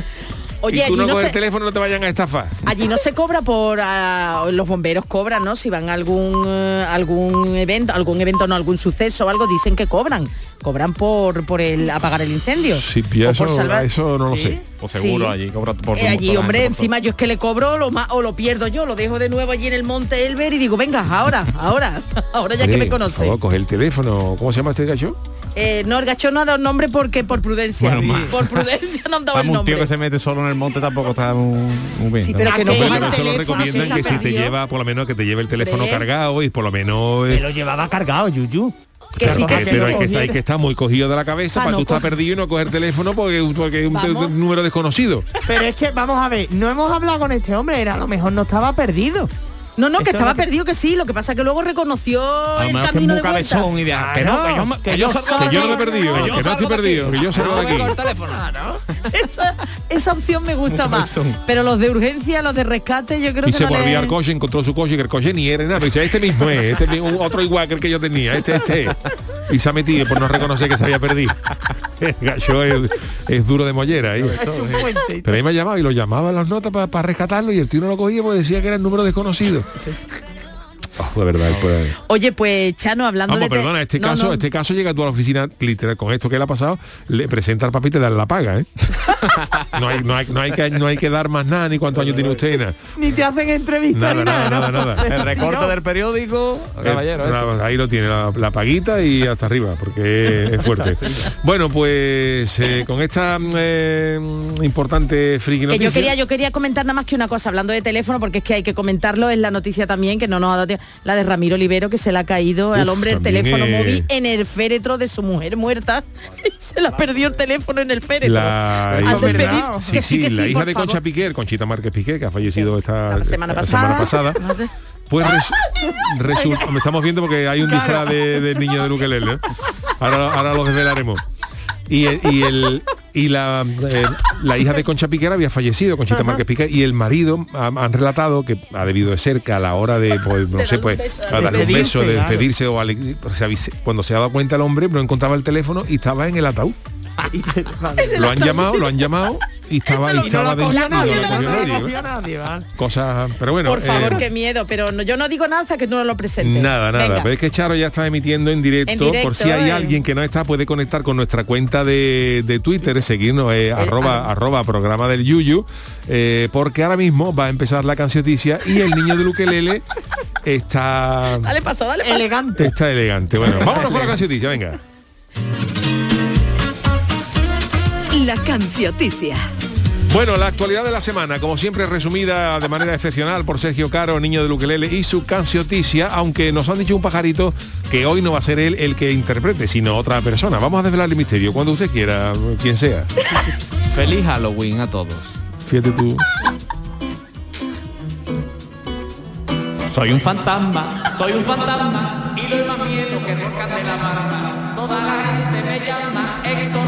Oye, y tú allí no no se- el teléfono no te vayan a estafar. Allí no se cobra por ah, los bomberos cobran, ¿no? Si van a algún eh, algún evento, algún evento no, algún suceso o algo, dicen que cobran. Cobran por por el apagar el incendio. Sí, O por eso, salvar- eso no lo ¿Sí? sé. Pues seguro Sí. allí cobra por Eh, allí, por hombre, gente, por encima yo es que le cobro lo más, o lo pierdo yo, lo dejo de nuevo allí en el Monte Elber y digo, venga, ahora, ahora, ahora ya que me por conoce. favor, coge el teléfono. ¿Cómo se llama este gacho? Eh, no, el gacho no ha dado nombre porque por prudencia. Bueno, por prudencia no han dado el Vamos, un tío nombre. que se mete solo en el monte tampoco está muy, muy bien. Sí, ¿no? pero que no eso lo recomiendan que si te lleva, por lo menos que te lleve el teléfono cargado y por lo menos... Me eh, lo llevaba cargado, Yuyu. Que sí, que sí. pero hay que, hay que estar muy cogido de la cabeza Pa' para no tú estar perdido y no coger teléfono porque, porque es un número desconocido. Pero es que, vamos a ver, no hemos hablado con este hombre, era a lo mejor no estaba perdido. No, no, que estaba que- perdido que sí, lo que pasa que luego reconoció el mejor que es camino muy de vuelta. cabezón y de que no, que yo, me- que que yo salgo Que yo no me he no, perdido, no, que yo no estoy perdido, que yo salgo de No, aquí. esa, esa opción me gusta más. Pero los de urgencia, los de rescate, yo creo Y que se no volvía le- al coche, encontró su coche, que el coche ni era nada. Pero dice, este mismo es, este mismo, otro igual que el que yo tenía, este, este. Y se ha metido por no reconocer que se había perdido. El gacho es, es duro de mollera ahí. Pero ahí me ha llamado y lo llamaba en las notas para rescatarlo y el tío no lo cogía porque decía que era el número desconocido. Oh, de verdad, pues. Oye, pues Chano, hablando Vamos, de... perdona, este No, caso, no. este caso llega tú a la oficina literal con esto que le ha pasado, le presenta al papi y te dan la paga, ¿eh? no, hay, no, hay, no, hay que, no hay que dar más nada ni cuántos años tiene usted ni nada. Ni te hacen entrevista Nada, ni nada, nada, nada, nada. El recorte del periódico, caballero. Eh, esto. nada, ahí lo tiene, la, la paguita y hasta arriba, porque es fuerte. bueno, pues eh, con esta eh, importante friki Que noticia... yo quería, yo quería comentar nada más que una cosa, hablando de teléfono, porque es que hay que comentarlo, es la noticia también, que no nos ha dado tiempo, la de Ramiro Olivero, que se le ha caído al hombre el teléfono es- móvil en el féretro de su mujer muerta. Y se le perdió el teléfono en el féretro. La, Al hija- despedir, sí, que sí, sí, que la sí, hija de Concha favor. Piquer, Conchita Márquez Piquer, que ha fallecido esta La semana la pasada. pasada, pues res- resulta, me estamos viendo porque hay un disfraz de, del niño de Luquelele. ¿eh? Ahora, ahora lo desvelaremos. Y, el- y el y la, eh, la hija de Concha Piquer había fallecido, Conchita Márquez Piquer, y el marido ha- han relatado que ha debido de cerca a la hora de, pues, no De sé, pues, a darle un beso, de claro. despedirse o se cuando se ha dado cuenta el hombre no encontraba el teléfono y estaba en el ataúd. Lo han llamado, lo han llamado y estaba, y Y no estaba lo cogió dentro y nadie, no lo cogió no lo nadie, cogió ¿no? nadie, vale. Cosas, pero bueno, Por favor, eh, qué miedo, pero no- yo no digo nada hasta que tú no lo presentes. Nada, nada. Venga. Pero es que Charo ya está emitiendo en directo, En directo, por si hay eh. alguien que no está, puede conectar con nuestra cuenta de, de Twitter, seguirnos, eh, arroba, ah. arroba programa del Yuyu, eh, porque ahora mismo va a empezar la cancioticia y el niño de Luquelele está, Dale paso, dale paso. Elegante. está elegante. Bueno, vámonos con la cancioticia, venga. La cancioticia. Bueno, la actualidad de la semana, como siempre resumida de manera excepcional por Sergio Caro, niño de Luquelele, y su cancioticia, aunque nos han dicho un pajarito que hoy no va a ser él el que interprete, sino otra persona. Vamos a desvelar el misterio, cuando usted quiera, quien sea. Feliz Halloween a todos. Fíjate tú. Soy un fantasma, soy un fantasma y doy más miedo que de la marma. Toda la gente me llama Héctor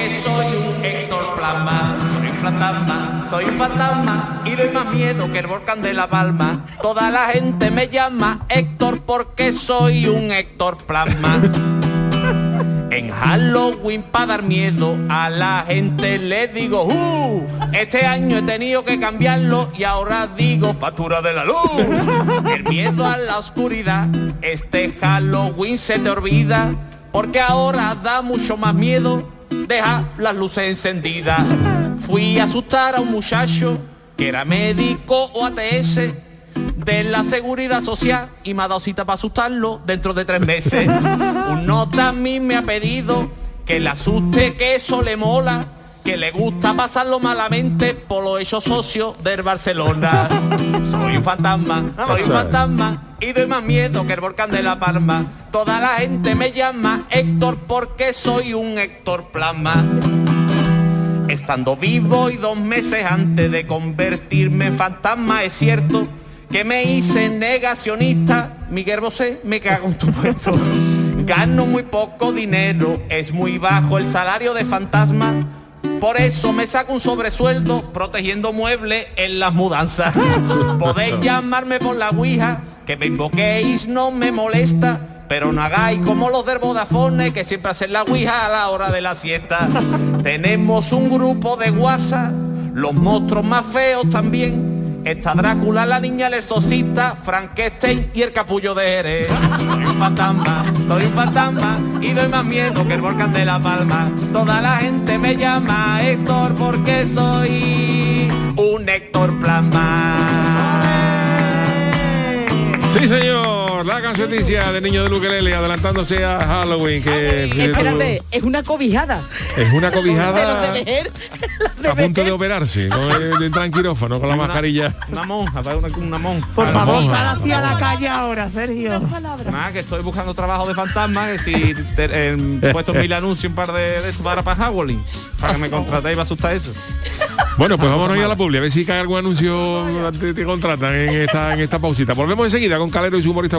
porque soy un Héctor Plasma. Soy un fantasma, soy un fantasma y doy más miedo que el volcán de la Palma. Toda la gente me llama Héctor porque soy un Héctor Plasma. En Halloween para dar miedo a la gente le digo ¡Uh! Este año he tenido que cambiarlo y ahora digo factura de la luz. El miedo a la oscuridad, este Halloween se te olvida, porque ahora da mucho más miedo, deja las luces encendidas. Fui a asustar a un muchacho que era médico o ATS de la seguridad social y me ha dado cita para asustarlo dentro de tres meses. Un nota a mí me ha pedido que le asuste, que eso le mola, que le gusta pasarlo malamente por lo hecho socio del Barcelona. Soy un fantasma, soy un fantasma y doy más miedo que el volcán de La Palma. Toda la gente me llama Héctor porque soy un Héctor Plasma. Estando vivo y dos meses antes de convertirme en fantasma, es cierto que me hice negacionista. Miguel Bosé, me cago en tu puesto. Gano muy poco dinero, es muy bajo el salario de fantasma. Por eso me saco un sobresueldo protegiendo muebles en las mudanzas. Podéis llamarme por la Ouija, que me invoquéis, no me molesta. Pero no hagáis como los del Vodafone que siempre hacen la Ouija a la hora de la siesta. Tenemos un grupo de WhatsApp, los monstruos más feos también. Está Drácula, la niña el exorcista, Frankenstein y el capullo de Jerez. Soy un fantasma, soy un fantasma y doy más miedo que el volcán de La Palma. Toda la gente me llama Héctor porque soy un Héctor Plasma. Sí, señor, la canceticia de Niño de Luquelele adelantándose a Halloween, que Espérate, es una cobijada. es una De los cobijada de Bejer, los de a punto de operarse, no de, de entrar en quirófano con la mascarilla. Una monja, una, una monja. Por favor, monja. sal hacia la calle ahora, Sergio. Nada, que estoy buscando trabajo de fantasma, que si te, he puesto mil anuncios un par de, de para para Halloween, para que me contratéis va a asustar eso. Bueno, pues vámonos ya a la publi, a ver si cae algún anuncio te, te contratan en esta, en esta pausita. Volvemos enseguida con Calero y su humorista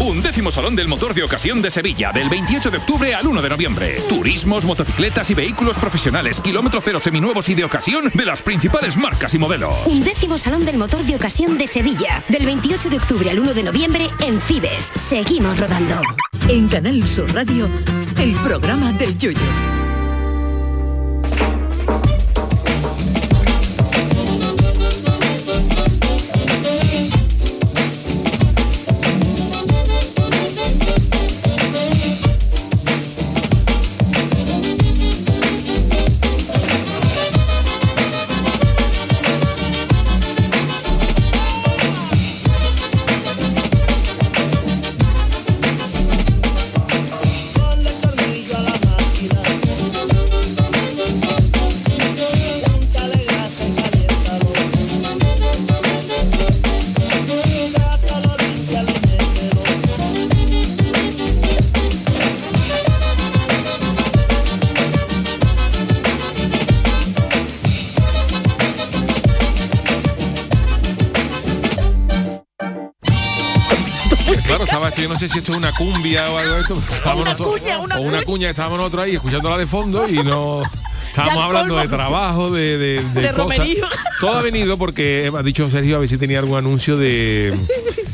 Un décimo Salón del Motor de Ocasión de Sevilla, del 28 de octubre al 1 de noviembre. Turismos, motocicletas y vehículos profesionales, kilómetro cero seminuevos y de ocasión de las principales marcas y modelos. Un décimo Salón del Motor de Ocasión de Sevilla, del 28 de octubre al 1 de noviembre en Fibes. Seguimos rodando. En Canal Sur Radio, el programa del yoyo. No sé si esto es una cumbia o algo de esto. Estábamos Una nosotros- cuña, una o una cuña. cuña, estábamos nosotros ahí escuchándola de fondo y no. Estábamos hablando de trabajo, de, de, de De cosas. romerío. Todo ha venido porque ha dicho Sergio a ver si tenía algún anuncio de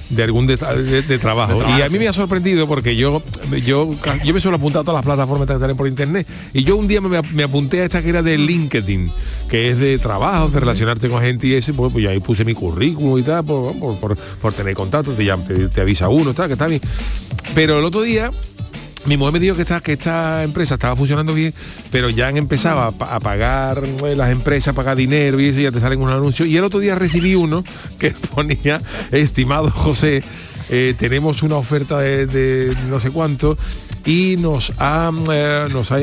de algún de, de- de trabajo. Y a mí me ha sorprendido porque yo yo yo me suelo apuntar a todas las plataformas que salen por internet y yo un día me, me apunté a esta que era de LinkedIn, que es de trabajo, de relacionarte con gente y ese, pues, pues, yo ahí puse mi currículum y tal, por, por, por- por tener contacto, te, llama- te, te avisa uno, tal, que está bien. Pero el otro día mi mujer me dijo que esta, que esta empresa estaba funcionando bien, pero ya han empezado a pagar eh, las empresas, a pagar dinero y eso, ya te salen unos anuncios. Y el otro día recibí uno que ponía, estimado José, eh, tenemos una oferta de, no sé cuánto y nos ha, eh, nos ha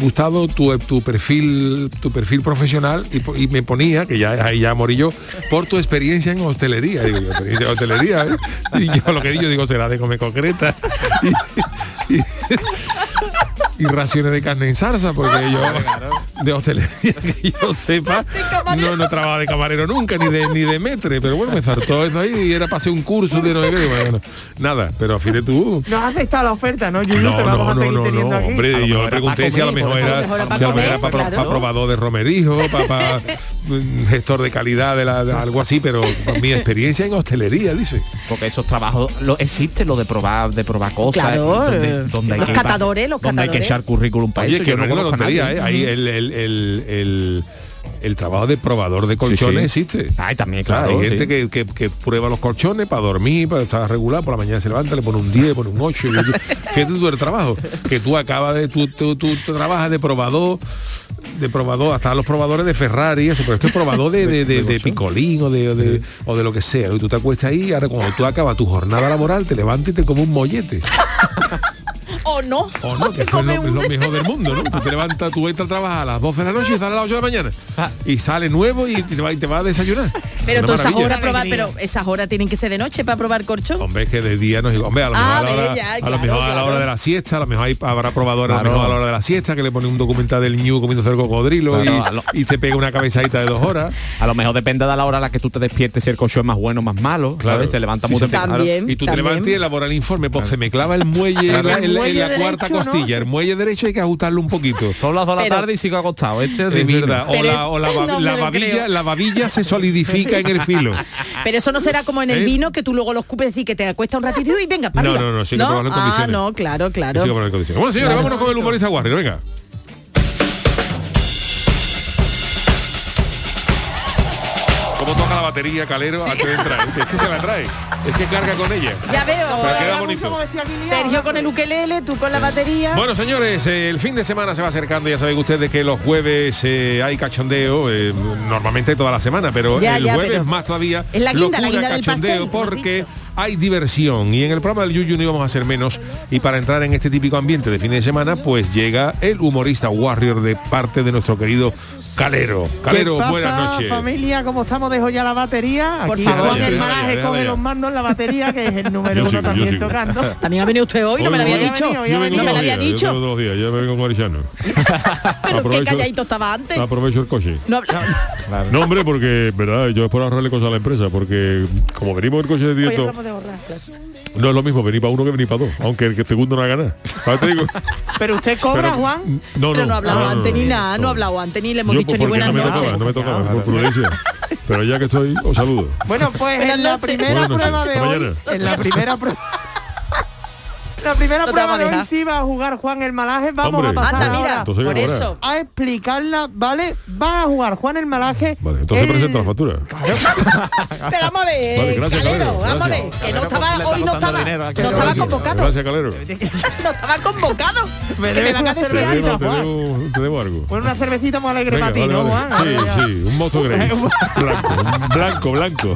gustado tu, tu perfil tu perfil profesional y, me ponía que ya ahí ya morí yo por tu experiencia en hostelería. Digo yo experiencia en hostelería ¿eh? y yo lo que digo digo será de comer concreta raciones de carne en salsa, porque yo de hostelería que yo sepa, no, no trabajo de camarero nunca, ni de ni de metre, pero bueno, me zartó eso ahí y era para hacer un curso de qué, bueno, nada, pero a fin de tú. No has aceptado la oferta, ¿no? Yuyu, No, te vamos no, a no, seguir no, teniendo no, aquí. hombre, yo le pregunté si a lo mejor era, si a lo mejor era para probador de romerijo, para, para, gestor de calidad de, la, de algo así, pero mi experiencia en hostelería, dice. Porque esos trabajos lo existe lo de probar de probar cosas Claro, donde, hay los que catadores, los catadores. Echar currículum para Oye, eso que yo no es una tontería. ¿eh? Ahí el, el, el, el- el trabajo de probador de colchones sí. existe. Ay, también, Claro, claro, hay gente sí. que, que- que prueba los colchones para dormir, para estar regular, por la mañana se levanta, le pone un 10, pone un 8. y tú- fíjate tú el trabajo, que tú acabas de, tú, tú, tú trabajas de probador, de probador, hasta los probadores de Ferrari, y eso, pero esto es probador de, de, de- de picolín o de, o de, lo que sea. Y tú te acuestas ahí, y ahora cuando tú acabas tu jornada laboral, te levantas y te comes un mollete. O no. O no, que eso es lo, es lo mejor del mundo, ¿no? Tú te levantas, tú entras a trabajar a las 12 de la noche y sales a las 8 de la mañana. Y sale nuevo y te va, y te va a desayunar. Pero tú esas horas probar, pero esas horas tienen que ser de noche para probar corchón. Hombre, es que de día no es igual. Hombre, a lo mejor, Ah, a, la hora, a lo claro, mejor a la claro. hora de la siesta, a lo mejor hay, habrá probadores a lo Claro. mejor a la hora de la siesta que le pone un documental del Ñu comiéndose el cocodrilo Claro, y- lo- y, se pega una cabezadita de dos horas. A lo mejor depende de la hora a la que tú te despiertes si el colchón es más bueno o más malo. Claro. ¿sabes? Se levanta Sí, muy temprano. También. Y tú te levantas y elabora el informe, pues se me clava el muelle en la, en la- cuarta ¿no? costilla. El muelle derecho hay que ajustarlo un poquito. Son las 2 de la tarde y sigo acostado. Este es verdad. O, la, es- o la, ba- no me la lo babilla, creo. la babilla se solidifica en el filo. Pero eso no será como en el ¿Eh? vino que tú luego lo escupes y decir que te acuesta un ratito y venga, para No, no, no, sí que en Ah, no, claro, claro. Sí, que. Bueno, señores, Claro. vámonos con el humorista Warrior, venga. La batería, Calero, antes de entrar? Es que se la trae. Es que carga con ella. Ya veo. Pero queda bonito. Sergio con el ukelele, tú con la batería. Bueno, señores, eh, el fin de semana se va acercando. Ya saben ustedes que los jueves eh, hay cachondeo, eh, normalmente toda la semana, pero Ya, el ya, jueves pero más todavía. es la guinda, la locura, guinda del cachondeo, pastel, porque hay diversión. Y en el programa del Yuyu no íbamos a hacer menos. Y para entrar en este típico ambiente de fin de semana, pues llega el humorista Warrior de parte de nuestro querido Calero. Calero, ¿Qué pasa, buenas noches. familia, ¿cómo estamos? Dejo ya la batería. Por Aquí favor. Juan el ya, coge los mandos en la batería, que es el número Yo uno sigo, yo también sigo. tocando. También ha venido usted hoy, no me lo había dicho. venido, Yo vengo No me lo había días, yo dicho. vengo dos días, ya vengo con Marichano. Pero qué Aprovecho- calladito estaba antes. Aprovecho el coche. No hombre, porque, verdad, yo es por ahorrarle cosas a la empresa, porque como venimos en coche de directo, de ahorrar, claro. no es lo mismo venir para uno que venir para dos, aunque el que segundo no ha ganado. Pero usted cobra, Pero- Juan. No, Pero no ha hablado no, no, antes no, ni no, nada, no no. ha hablado antes ni le hemos Yo, dicho pues, ni porque buenas no me noches. tocaba, no me tocaba, por prudencia. Pero ya que estoy, os saludo. Bueno, pues en la noches. primera prueba noches. de hoy, en la primera prueba La primera No prueba de hoy sí va a jugar Juan el Malaje. Vamos Hombre. a pasar Anda, ahora mira, Entonces, por eso. a explicarla, ¿vale? Va a jugar Juan el Malaje. Vale, entonces el- presento la factura. Pero vamos a ver, Vale, gracias, Calero, Calero, vamos a ver, que no estaba, hoy no estaba, dinero, no estaba Gracias. convocado, Gracias, Calero. no estaba convocado. Me me debes van a una cervecita, debo, te debo, te debo algo. Bueno, una cervecita muy alegre Venga, para ti, ¿no. Juan? Sí, sí, un moto grey. Blanco, blanco, blanco.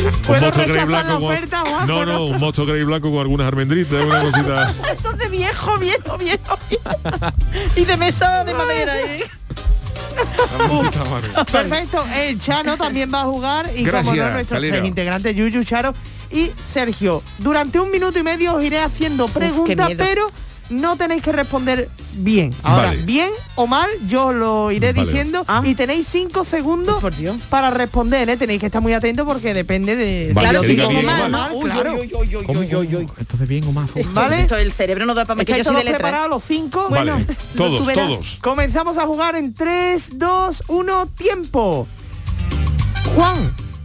un rechazar la blanco con- oferta? No, no, un moto grey blanco con algunas almendritas, una cosita. Eso es de viejo, viejo, viejo, viejo. Y de mesa de madera. ¿eh? Perfecto, el Chano también va a jugar y como Gracias, no nuestros tres integrantes Yuyu, Charo y Sergio. Durante un minuto y medio os iré haciendo preguntas, miedo. pero no tenéis que responder bien. Ahora, Vale. bien o mal, yo os lo iré Vale. diciendo Ah. y tenéis cinco segundos para responder, ¿eh? Tenéis que estar muy atentos porque depende de... Vale, Claro, si bien o mal, mal. ¿no? Bien o más. Uf. ¿Vale? Esto el cerebro no da para que yo ¿Estáis soy de todos letras. preparados los cinco? Vale, tú todos, verás. todos. Comenzamos a jugar en 3, 2, 1, tiempo. Juan,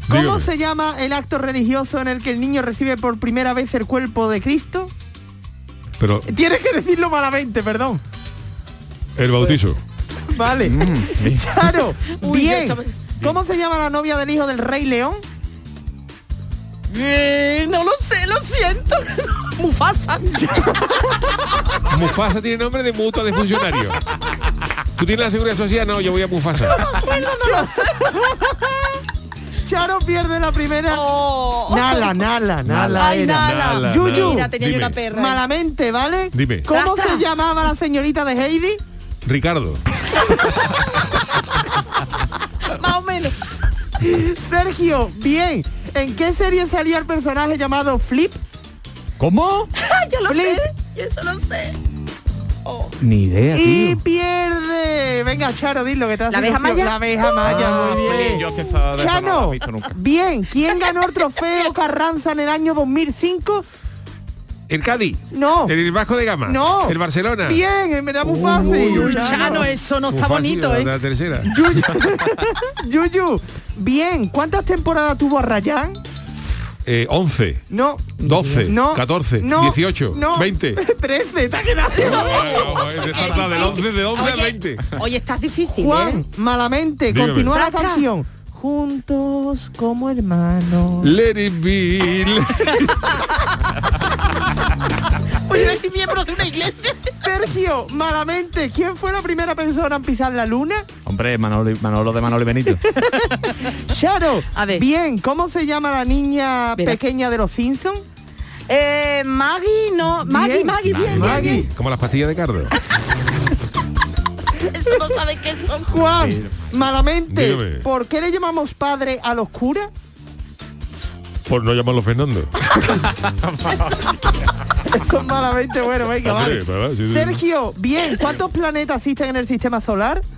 ¿cómo Dígame. se llama el acto religioso en el que el niño recibe por primera vez el cuerpo de Cristo? Pero Tienes que decirlo malamente, perdón. el bautizo. Vale. Mm, Claro, Uy, bien. estaba- ¿Cómo se llama la novia del hijo del rey león? Eh, no lo sé, lo siento. Mufasa. Mufasa tiene nombre de mutua de funcionario. ¿Tú tienes la seguridad social? No, yo voy a Mufasa. Bueno, no lo sé. Charo pierde la primera. Oh. Nala, Nala, Nala Ay, era. Nala. Nala, Yuyu. Mira, tenía yo una perra. Malamente, ¿vale? Dime. ¿Cómo se llamaba la señorita de Heidi? Ricardo. Más o menos. Sergio, bien. ¿En qué serie salía el personaje llamado Flip? ¿Cómo? yo lo Flip. sé, yo eso lo sé. Ni idea, Y tío. pierde. Venga, Charo, dilo que te hace ¿La abeja maya? La abeja maya, Ah, muy bien. Yo que no Chano, he visto nunca. bien, ¿quién ganó el trofeo Carranza en el año 2005? El Cádiz. No. El Vasco de Gama. No. El Barcelona. Bien, me da muy fácil. Uy, Chano, eso no Muy está fácil, bonito, ¿eh? La tercera. Yuyu. Yuyu, bien, ¿cuántas temporadas tuvo Arrayán? Eh, 11. No. 12, No, 14, no, 18, no. 20. 13, te ha quedado. de salta del 11, de 11 a Oye, 20. Oye, estás difícil, Juan, ¿eh? malamente, Dígame. continúa la canción. Juntos como hermanos. Let it be. Oye, miembros de una iglesia. Sergio, malamente, ¿quién fue la primera persona en pisar la luna? Hombre, Manolo, Manolo de Manolo y Benito. Charo, A ver. bien, ¿cómo se llama la niña pequeña de los Simpsons? Eh, Maggie, no. Maggie, Bien. Maggie, bien, bien, Maggie. bien. Como las pastillas de cardo. Eso no sabe qué son. Juan, malamente, Dígame. ¿por qué le llamamos padre a los curas? Por no llamarlo Fernando. Eso es malamente bueno, venga, vale. pero, sí, sí. Sergio, bien, ¿cuántos planetas existen en el sistema solar?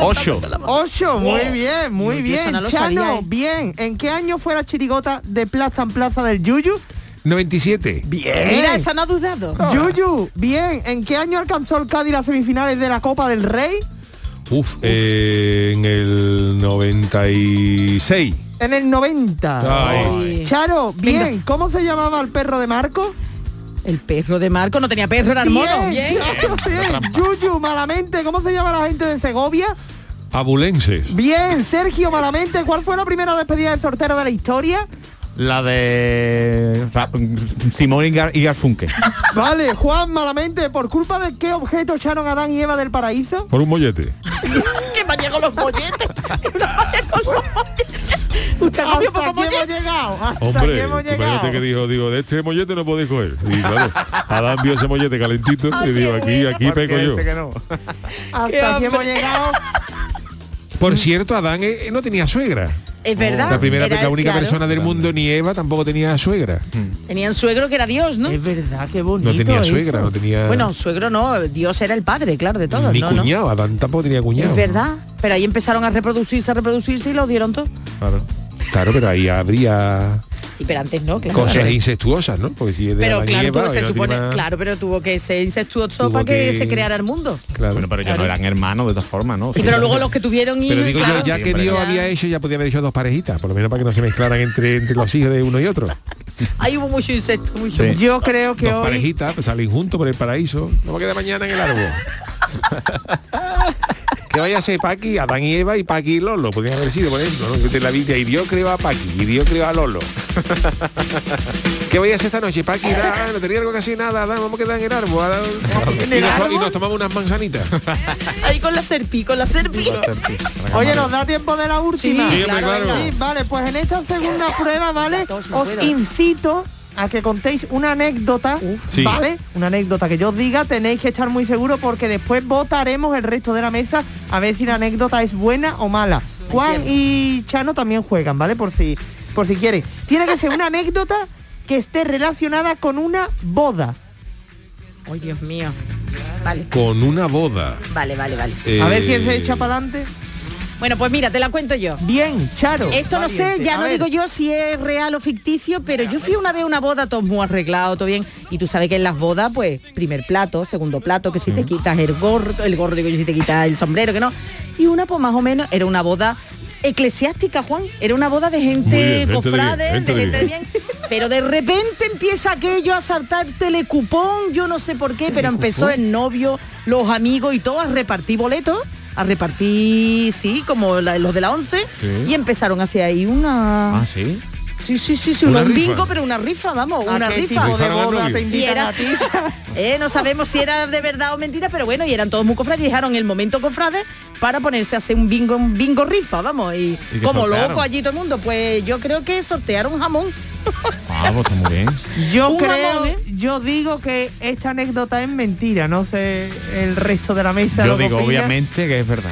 Ocho. Ocho, muy bien, muy bien. Chano, sabía, ¿eh? bien. ¿En qué año fue la chirigota de plaza en plaza del Yuyu? 97. Bien. Mira, esa no ha dudado. Yuyu, bien. ¿En qué año alcanzó el Cádiz las semifinales de la Copa del Rey? Uf, eh, en el 96. En el 90. Ay. Charo, bien. Venga. ¿Cómo se llamaba el perro de Marco? El perro de Marco no tenía perro, era el mono. Bien. Charo, bien. Yuyu, malamente. ¿Cómo se llama la gente de Segovia? Abulenses. Bien. Sergio, malamente. ¿Cuál fue la primera despedida de sortero de la historia? La de Simón y, Gar y Garfunkel. Vale, Juan, malamente. ¿Por culpa de qué objeto echaron a Adán y Eva del paraíso? Por un mollete. que María con los molletes. Usted Hasta aquí hemos llegado. Hasta aquí Hombre, hemos llegado. que dijo, digo, de este mollete no podéis coger. Y claro, Adán vio ese mollete calentito y digo, aquí, aquí peco yo. Hasta aquí hemos llegado. Por cierto, Adán eh, no tenía suegra. Es verdad. La primera, Era- la única claro. persona del mundo, ni Eva, tampoco tenía suegra. Tenían suegro que era Dios, ¿no? Es verdad, qué bonito. No tenía eso. suegra, no tenía Bueno, suegro no, Dios era el padre, claro, de todos. ni no, no. cuñado. Adán tampoco tenía cuñado. Es verdad. Pero ahí empezaron a reproducirse, a reproducirse y lo dieron todo. Claro. Claro, pero ahí habría Sí, pero antes no, claro. cosas incestuosas, ¿no? Porque si es de Pero claro, Eva, se no supone, tiene más- claro, pero tuvo que ser incestuoso para que, que- se creara el mundo. Claro. Bueno, pero ellos no eran hermanos de todas formas, ¿no? Sí, pero luego los que tuvieron hijos, Pero digo claro, yo, ya Sí, que. Dios Ya. había hecho, ya podía haber hecho dos parejitas, por lo menos para que no se mezclaran entre, entre los hijos de uno y otro. ahí hubo mucho insecto, mucho. Sí. Yo creo que dos hoy parejitas, pues salen juntos por el paraíso. No va a quedar mañana en el árbol. que vaya a ser Paqui, Adán y Eva y Paqui y Lolo. Podrían haber sido, por ejemplo, ¿no? De la Biblia. Y Dios creó a Paqui y Dios creó a Lolo. ¿Qué vaya a hacer esta noche? Paqui, da, no tenía algo que hacer nada, Adán, vamos a quedar en el árbol. Adán. ¿En y, el nos, árbol? y nos tomamos unas manzanitas. Ahí con la serpi, con la serpi. Oye, nos da tiempo de la última. Sí, Sí, hombre, claro. Sí, vale, pues en esta segunda prueba, ¿vale? Os incito a que contéis una anécdota, Sí. ¿vale? Una anécdota que yo os diga, tenéis que estar muy seguros porque después votaremos el resto de la mesa a ver si la anécdota es buena o mala. Juan y Chano también juegan, ¿vale? Por si, por si quieren. Tiene que ser una anécdota que esté relacionada con una boda. Ay, Dios mío. Vale, Con una boda. vale, vale, vale. A ver quién se Eh, echa para adelante. Bueno, pues mira, te la cuento yo. Bien, Charo. Esto no sé, ya no ver. digo yo si es real o ficticio, pero yo fui una vez a una boda, todo muy arreglado, todo bien. Y tú sabes que en las bodas, pues, primer plato, segundo plato, que si te quitas el gorro, el gorro digo yo, si te quitas el sombrero, que no. Y una, pues más o menos, era una boda eclesiástica, Juan. Era una boda de gente bien, gente de cofrade, bien, gente de de gente de bien. Pero de repente empieza aquello a saltar telecupón, yo no sé por qué, pero empezó el novio, los amigos y todo a repartir boletos, a repartir, sí, como la- los de la 11, Sí. y empezaron hacia ahí una... Ah, sí. Sí, sí, sí, sí, un rifa. bingo, pero una rifa, vamos, ¿A una qué rifa. tipo de boda te Y invitan era- a ti? Eh, no sabemos si era de verdad o mentira, pero bueno, y eran todos muy cofrades y dejaron el momento cofrades para ponerse a hacer un bingo, un bingo rifa, vamos, y, ¿Y qué como sortearon? loco allí todo el mundo, pues yo creo que sortearon jamón. Ah, pues muy bien. Yo Un creo, jamón, ¿eh? yo digo que esta anécdota es mentira, no sé el resto de la mesa. Yo digo, obviamente, que es verdad.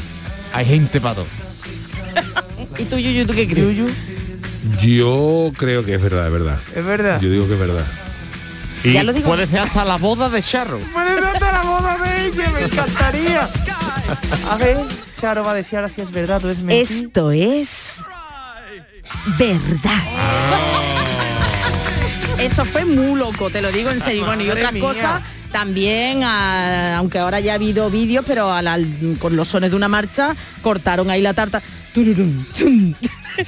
Hay gente para todo. ¿Y tú, Yuyu, tú qué crees? Yuyu. Yo creo que es verdad, es verdad. Es verdad. Yo digo que es verdad. Y Ya lo digo. puede ser hasta la boda de Charro. Puede ser hasta la boda de ella, me encantaría. A ver, Charo va a decir ahora si es verdad o es mentira. Esto es verdad. Eso fue muy loco, te lo digo en serio. Bueno, y otras mía. cosas también, ah, aunque ahora ya ha habido vídeos, pero con los sones de una marcha cortaron ahí la tarta.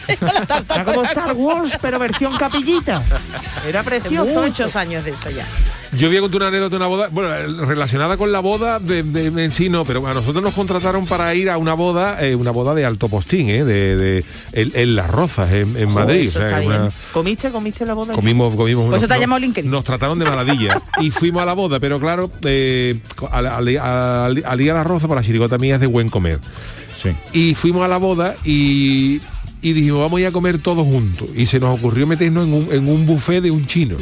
Era como Star Wars, pero versión capillita. Era Hace precioso. muchos años de eso ya. Yo voy a contar una anécdota de una boda, bueno, relacionada con la boda de, de- en sí no, pero a nosotros nos contrataron para ir a una boda, eh, una boda de alto postín, eh, de, de- en, en Las Rozas, en, en Madrid. o sea, una-. ¿Comiste, comiste la boda? comimos, comimos. Pues eso te ha nos- llamado LinkedIn. Nos trataron de maravilla y fuimos a la boda, pero claro, eh, al, al- al- al ir a la roza por la chirigota mía es de buen comer. Sí. Y fuimos a la boda y, y dijimos, vamos a ir a comer todos juntos. Y se nos ocurrió meternos en un, en un buffet de un chino.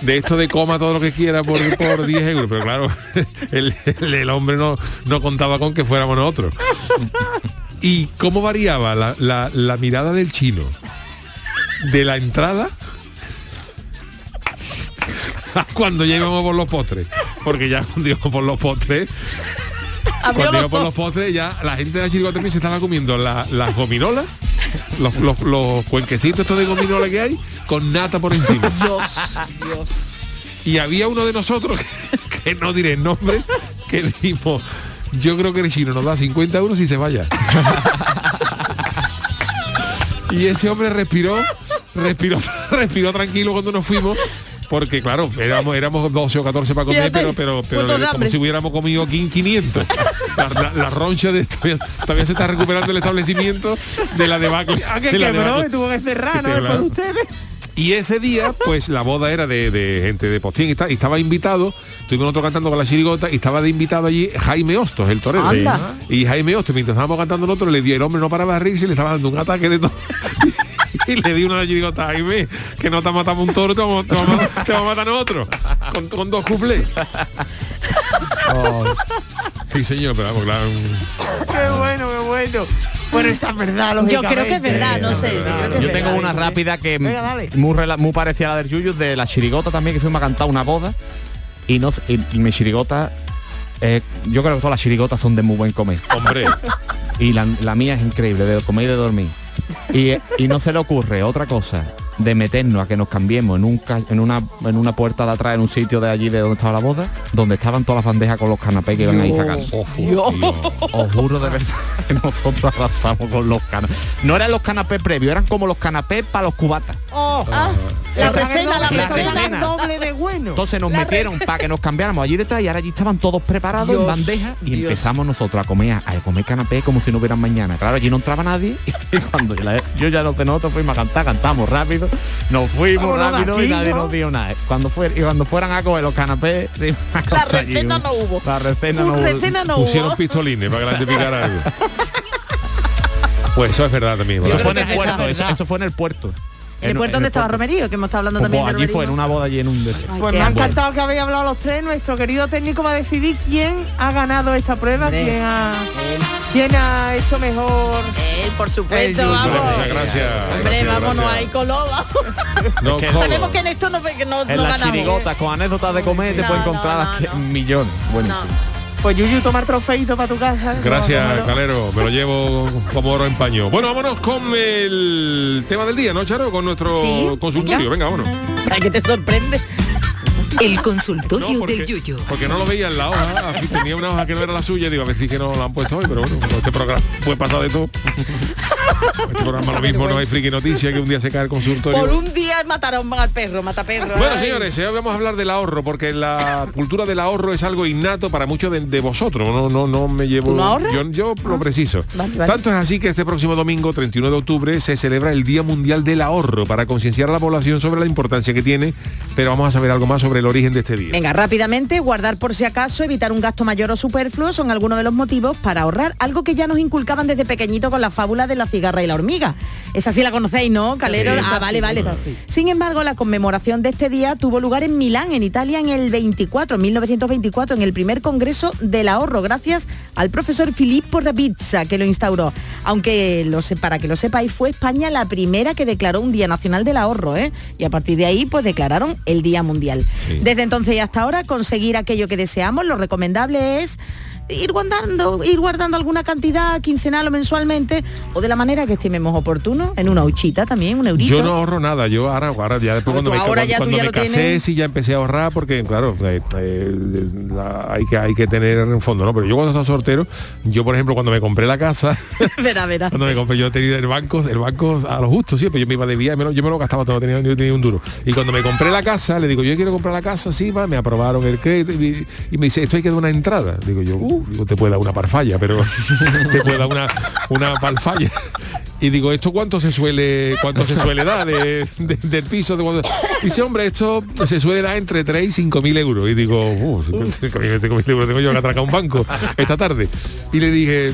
De esto de coma todo lo que quiera por, por 10 euros. Pero claro, el, el- hombre no, no contaba con que fuéramos nosotros. Y cómo variaba la, la- mirada del chino de la entrada cuando ya por los postres. Porque ya cuando íbamos por los postres, Abrió cuando los por los postres, ya la gente de la chirigota se estaba comiendo la- las gominolas, los, los, los cuenquecitos estos de gominola que hay, con nata por encima. Dios, Dios. Y había uno de nosotros, que, que no diré el nombre, que dijimos, yo creo que el chino nos da 50 euros y se vaya. y ese hombre respiró, respiró, respiró tranquilo cuando nos fuimos. Porque claro, éramos, éramos 12 o 14 para comer, Fíjate, pero, pero, pero como hambre. si hubiéramos comido 500. La, la- la roncha de todavía, todavía se está recuperando el establecimiento de la debacle. Ah, que de la quebró, debacle. tuvo que cerrar, ¿no? Que Después de claro. ustedes. Y ese día, pues la boda era de, de gente de Postín y, esta- y estaba invitado, estuvimos nosotros cantando con la chirigota y estaba de invitado allí Jaime Hostos, el torero. Anda. Y Jaime Hostos, mientras estábamos cantando nosotros, le dio el hombre no paraba de reírse y le estaba dando un ataque de todo. y le di una chirigota, Jaime, que no te matamos un toro, te vamos, te vamos a- te vamos a matar nosotros. Con, con dos cuplés. Sí, señor, pero vamos, claro. Qué bueno, qué bueno. Bueno, esta es verdad, Yo creo que es verdad, no sé. yo creo que es Yo tengo verdad. una rápida que Venga, muy, muy parecida a la del Yuyu, de la chirigota también, que fuimos a cantar una boda. Y, no, y, y mi chirigota, eh, yo creo que todas las chirigotas son de muy buen comer. Hombre, Y la, la mía es increíble, de comer y de dormir. Y, y no se le ocurre otra cosa de meternos a que nos cambiemos en, un, ca- en, una, en una puerta de atrás, en un sitio de allí de donde estaba la boda, donde estaban todas las bandejas con los canapés que iban ahí sacando. Os juro de verdad que nosotros arrasamos con los canapés. No eran los canapés previos, eran como los canapés para los cubatas. Oh, Ah, la recena, la La recena. recena. doble de bueno. Entonces nos La metieron para que nos cambiáramos allí detrás y ahora allí estaban todos preparados en bandeja y Dios. empezamos nosotros a comer a comer canapé como si no hubieran mañana. Claro, allí no entraba nadie y cuando yo, la- yo ya los de nosotros fuimos a cantar, cantamos rápido, nos fuimos Vámonos rápido aquí, y nadie ¿no? nos dio nada. Cuando fue, y cuando fueran a coger los canapés, La recena no hubo. La recena no hubo. Recena no pusieron hubo. pistolines para que la gente picara algo. Pues eso es verdad también. Eso fue en el puerto, eso fue en el puerto. ¿En el puerto donde estaba Romerío? Que hemos estado hablando Pues, también de allí fue en Romerío. una boda allí en un Pues me ha encantado que habéis hablado los tres. Nuestro querido técnico va a decidir quién ha ganado esta prueba, quién ha, quién ha hecho mejor. Eh, por supuesto, El Hombre, vamos. muchas gracias. Hombre, gracias, vámonos gracias. ahí con loba. No. Sabemos que en esto no, no, En no las ganamos. chirigotas con anécdotas de comer te puedes encontrar no, que- no. millones. Bueno, No. Pues Yuyu, tomar trofeito para tu casa. Gracias, Tómalo. Calero. Me lo llevo como oro en paño. Bueno, vámonos con el tema del día, ¿no, Charo? Con nuestro Sí, consultorio. Venga, vámonos. Ay, que te sorprende. El consultorio No, porque, del Yuyo. porque no lo veía en la hoja. Así tenía una hoja que no era la suya. Digo, a ver si que no la han puesto hoy, pero bueno, este programa puede pasar de todo. Este programa lo mismo, no hay friki noticia que un día se cae el consultorio. Por un día mataron al perro, mata perro. Bueno, señores, hoy vamos a hablar del ahorro, porque la cultura del ahorro es algo innato para muchos de, de vosotros. No, no, no me llevo. Yo, yo lo preciso. Vale, vale. Tanto es así que este próximo domingo, 31 de octubre, se celebra el Día Mundial del Ahorro para concienciar a la población sobre la importancia que tiene. Pero vamos a saber algo más sobre el el origen de este día. Venga, rápidamente, guardar por si acaso, evitar un gasto mayor o superfluo son algunos de los motivos para ahorrar, algo que ya nos inculcaban desde pequeñito con la fábula de la cigarra y la hormiga. Esa sí la conocéis, ¿no, Calero? Sí, ah, vale, vale. sí. Sin embargo, la conmemoración de este día tuvo lugar en Milán, en Italia, en el 24, 1924, en el primer Congreso del Ahorro, gracias al profesor Filippo Ravizza, que lo instauró. Aunque, lo sé, para que lo sepáis, fue España la primera que declaró un Día Nacional del Ahorro, ¿eh? Y a partir de ahí, pues declararon el Día Mundial. Desde entonces y hasta ahora, conseguir aquello que deseamos, lo recomendable es ir guardando, ir guardando alguna cantidad quincenal o mensualmente, o de la manera que estimemos oportuno, en una huchita también, un eurito. Yo no ahorro nada, yo ahora, ahora ya después cuando tú me, ahora cuando, ya me casé tienes. sí ya empecé a ahorrar porque claro, eh, eh, la- hay, que, hay que tener en fondo, ¿no? Pero yo cuando estaba soltero, yo por ejemplo cuando me compré la casa, verá, verá. cuando me compré yo tenía el banco, el banco a lo justo siempre, yo me iba de viaje, yo me lo gastaba todo, tenía, no tenía un duro. Y cuando me compré la casa, le digo, yo quiero comprar la casa, sí, va, me aprobaron el crédito y, y me dice, esto hay que dar una entrada. Digo yo, "Uh", digo, te puede dar una parfalla, pero te puede dar una, una parfalla. Y digo, ¿esto cuánto se suele cuánto se suele dar de- de- del piso? De cuando-?" Dice, hombre, esto se suele dar entre 3 y 5 mil euros. Y digo, uh, 5 mil euros tengo yo que atracar un banco esta tarde. Y le dije,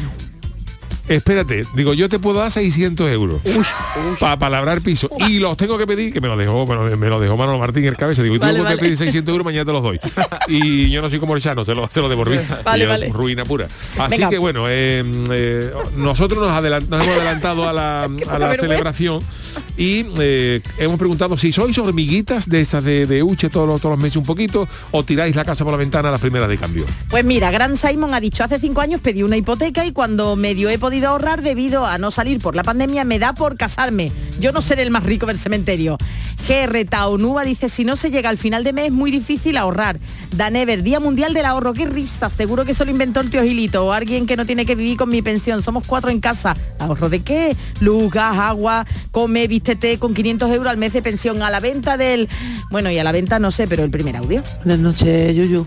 espérate, digo, yo te puedo dar 600 euros para palabrar piso. Y los tengo que pedir, que me lo dejó, me lo, me lo dejó Manolo Martín el cabeza. Digo, y tú Vale, tengo que vale. pedir 600 euros, mañana te los doy. Y yo no soy como el Chano, se lo, se lo devolví. Vale, vale. Ruina pura. Así Venga. que bueno, eh, eh, nosotros nos, nos hemos adelantado a la, a la vergüenza. celebración y eh, hemos preguntado si sois hormiguitas de esas de, de Uche todos los, todos los meses un poquito o tiráis la casa por la ventana a las primeras de cambio. Pues mira, Gran Simon ha dicho, hace cinco años pedí una hipoteca y cuando medio he podido ahorrar debido a no salir por la pandemia, me da por casarme. Yo no seré el más rico del cementerio. GR Taonúa dice, si no se llega al final de mes es muy difícil ahorrar. Danever, Día Mundial del Ahorro, qué risa, seguro que eso lo inventó el tío Gilito o alguien que no tiene que vivir con mi pensión. Somos cuatro en casa. ¿Ahorro de qué? Luz, gas, agua, come, vístete con 500 euros al mes de pensión a la venta del... Bueno, y a la venta no sé, pero el primer audio. Buenas noches, Yuyu.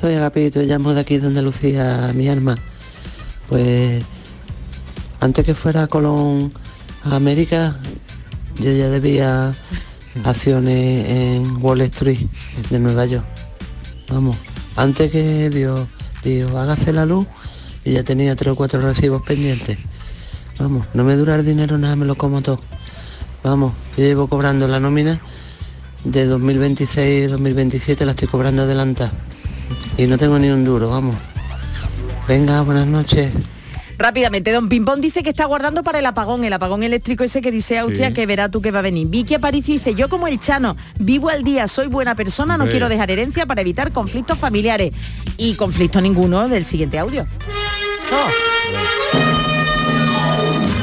Soy Agapito, llamo de aquí de Andalucía, mi alma. Pues antes que fuera Colón a América, yo ya debía acciones en Wall Street de Nueva York. Vamos, antes que Dios, Dios hágase la luz, yo ya tenía tres o cuatro recibos pendientes. Vamos, no me dura el dinero nada, me lo como todo. Vamos, yo llevo cobrando la nómina de 2026-2027 la estoy cobrando adelantada. Y no tengo ni un duro, vamos. Venga, buenas noches. Rápidamente, don Pimpón dice que está guardando para el apagón, el apagón eléctrico ese que dice Austria Sí. que verá tú que va a venir. Vicky Aparicio dice, yo como el Chano, vivo al día, soy buena persona, no quiero dejar herencia para evitar conflictos familiares. Y conflicto ninguno del siguiente audio.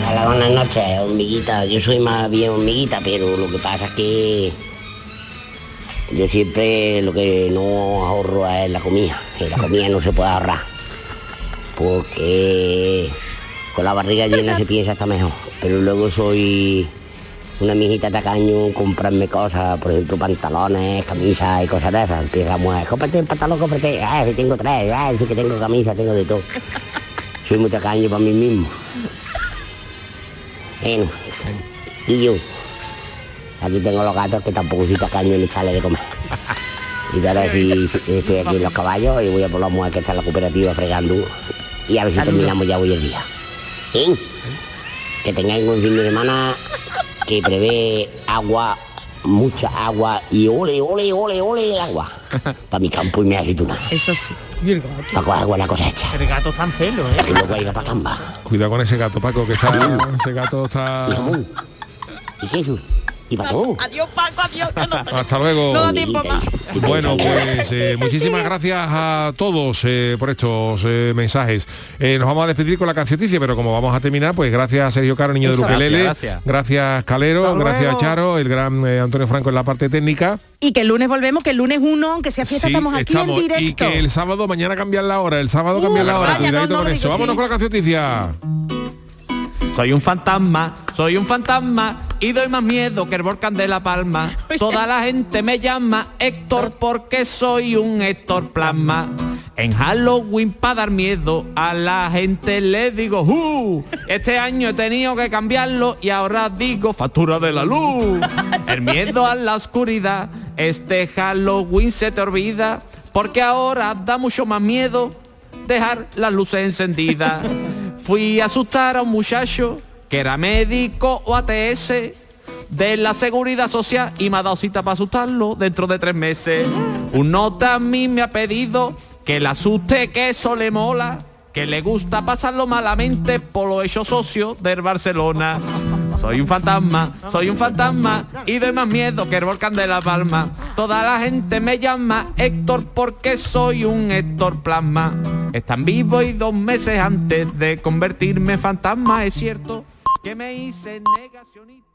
Hola, buenas noches, hormiguita. Yo soy más bien hormiguita, pero lo que pasa es que yo siempre lo que no ahorro es la comida. Y la comida no se puede ahorrar. Porque con la barriga llena se piensa hasta mejor. Pero luego soy una mijita tacaño, comprarme cosas, por ejemplo, pantalones, camisas y cosas de esas. Empieza la mujer, cómprate un pantalón, cómprate. Ah, si tengo tres, ah, sí que tengo camisa, tengo de todo. Soy muy tacaño para mí mismo. Bueno, y yo. Aquí tengo los gatos que tampoco soy tacaño en echarle de comer. Y a si, si estoy aquí en los caballos y voy a por la mujer que está en la cooperativa fregando. Y a ver si terminamos ya hoy el día. ¿Eh? Que tengáis un fin de semana que prevé agua, mucha agua y ole, ole, ole, ole el agua. Para mi campo y mi aceituna. Eso sí. Para coger buena cosecha. El gato está en celo, ¿eh? Que luego para camba. Cuidado con ese gato, Paco, que está. ese gato está. ¿Y qué eso? ¿Y? Adiós, Paco, adiós. que no- Hasta luego. No da tiempo más. Bueno, pues eh, muchísimas gracias a todos eh, por estos eh, mensajes. Eh, nos vamos a despedir con la cancioticia, pero como vamos a terminar, pues gracias a Sergio Caro, niño Eso. de Ukelele, Gracias, gracias, Calero, Hasta gracias luego. Charo, el gran eh, Antonio Franco en la parte técnica. Y que el lunes volvemos, que el lunes uno, aunque sea fiesta, Sí, estamos aquí estamos. en Y directo. que el sábado mañana cambian la hora, el sábado Uh, cambian la hora, vaya, cuidadito no, no con eso. digo, Vámonos sí. con la cancioticia. Soy un fantasma, soy un fantasma y doy más miedo que el volcán de La Palma. Toda la gente me llama Héctor porque soy un Héctor Plasma. En Halloween para dar miedo a la gente le digo ¡Uh! Este año he tenido que cambiarlo y ahora digo factura de la luz. El miedo a la oscuridad Este Halloween se te olvida porque ahora da mucho más miedo dejar las luces encendidas. Fui a asustar a un muchacho que era médico o ATS de la seguridad social y me ha dado cita para asustarlo dentro de tres meses. Un nota a mí me ha pedido que le asuste, que eso le mola, que le gusta pasarlo malamente por lo hecho socio del Barcelona. Soy un fantasma, soy un fantasma y doy más miedo que el volcán de la Palma. Toda la gente me llama Héctor porque soy un Héctor Plasma. Están vivos y dos meses antes de convertirme en fantasma, es cierto que me hice negacionista.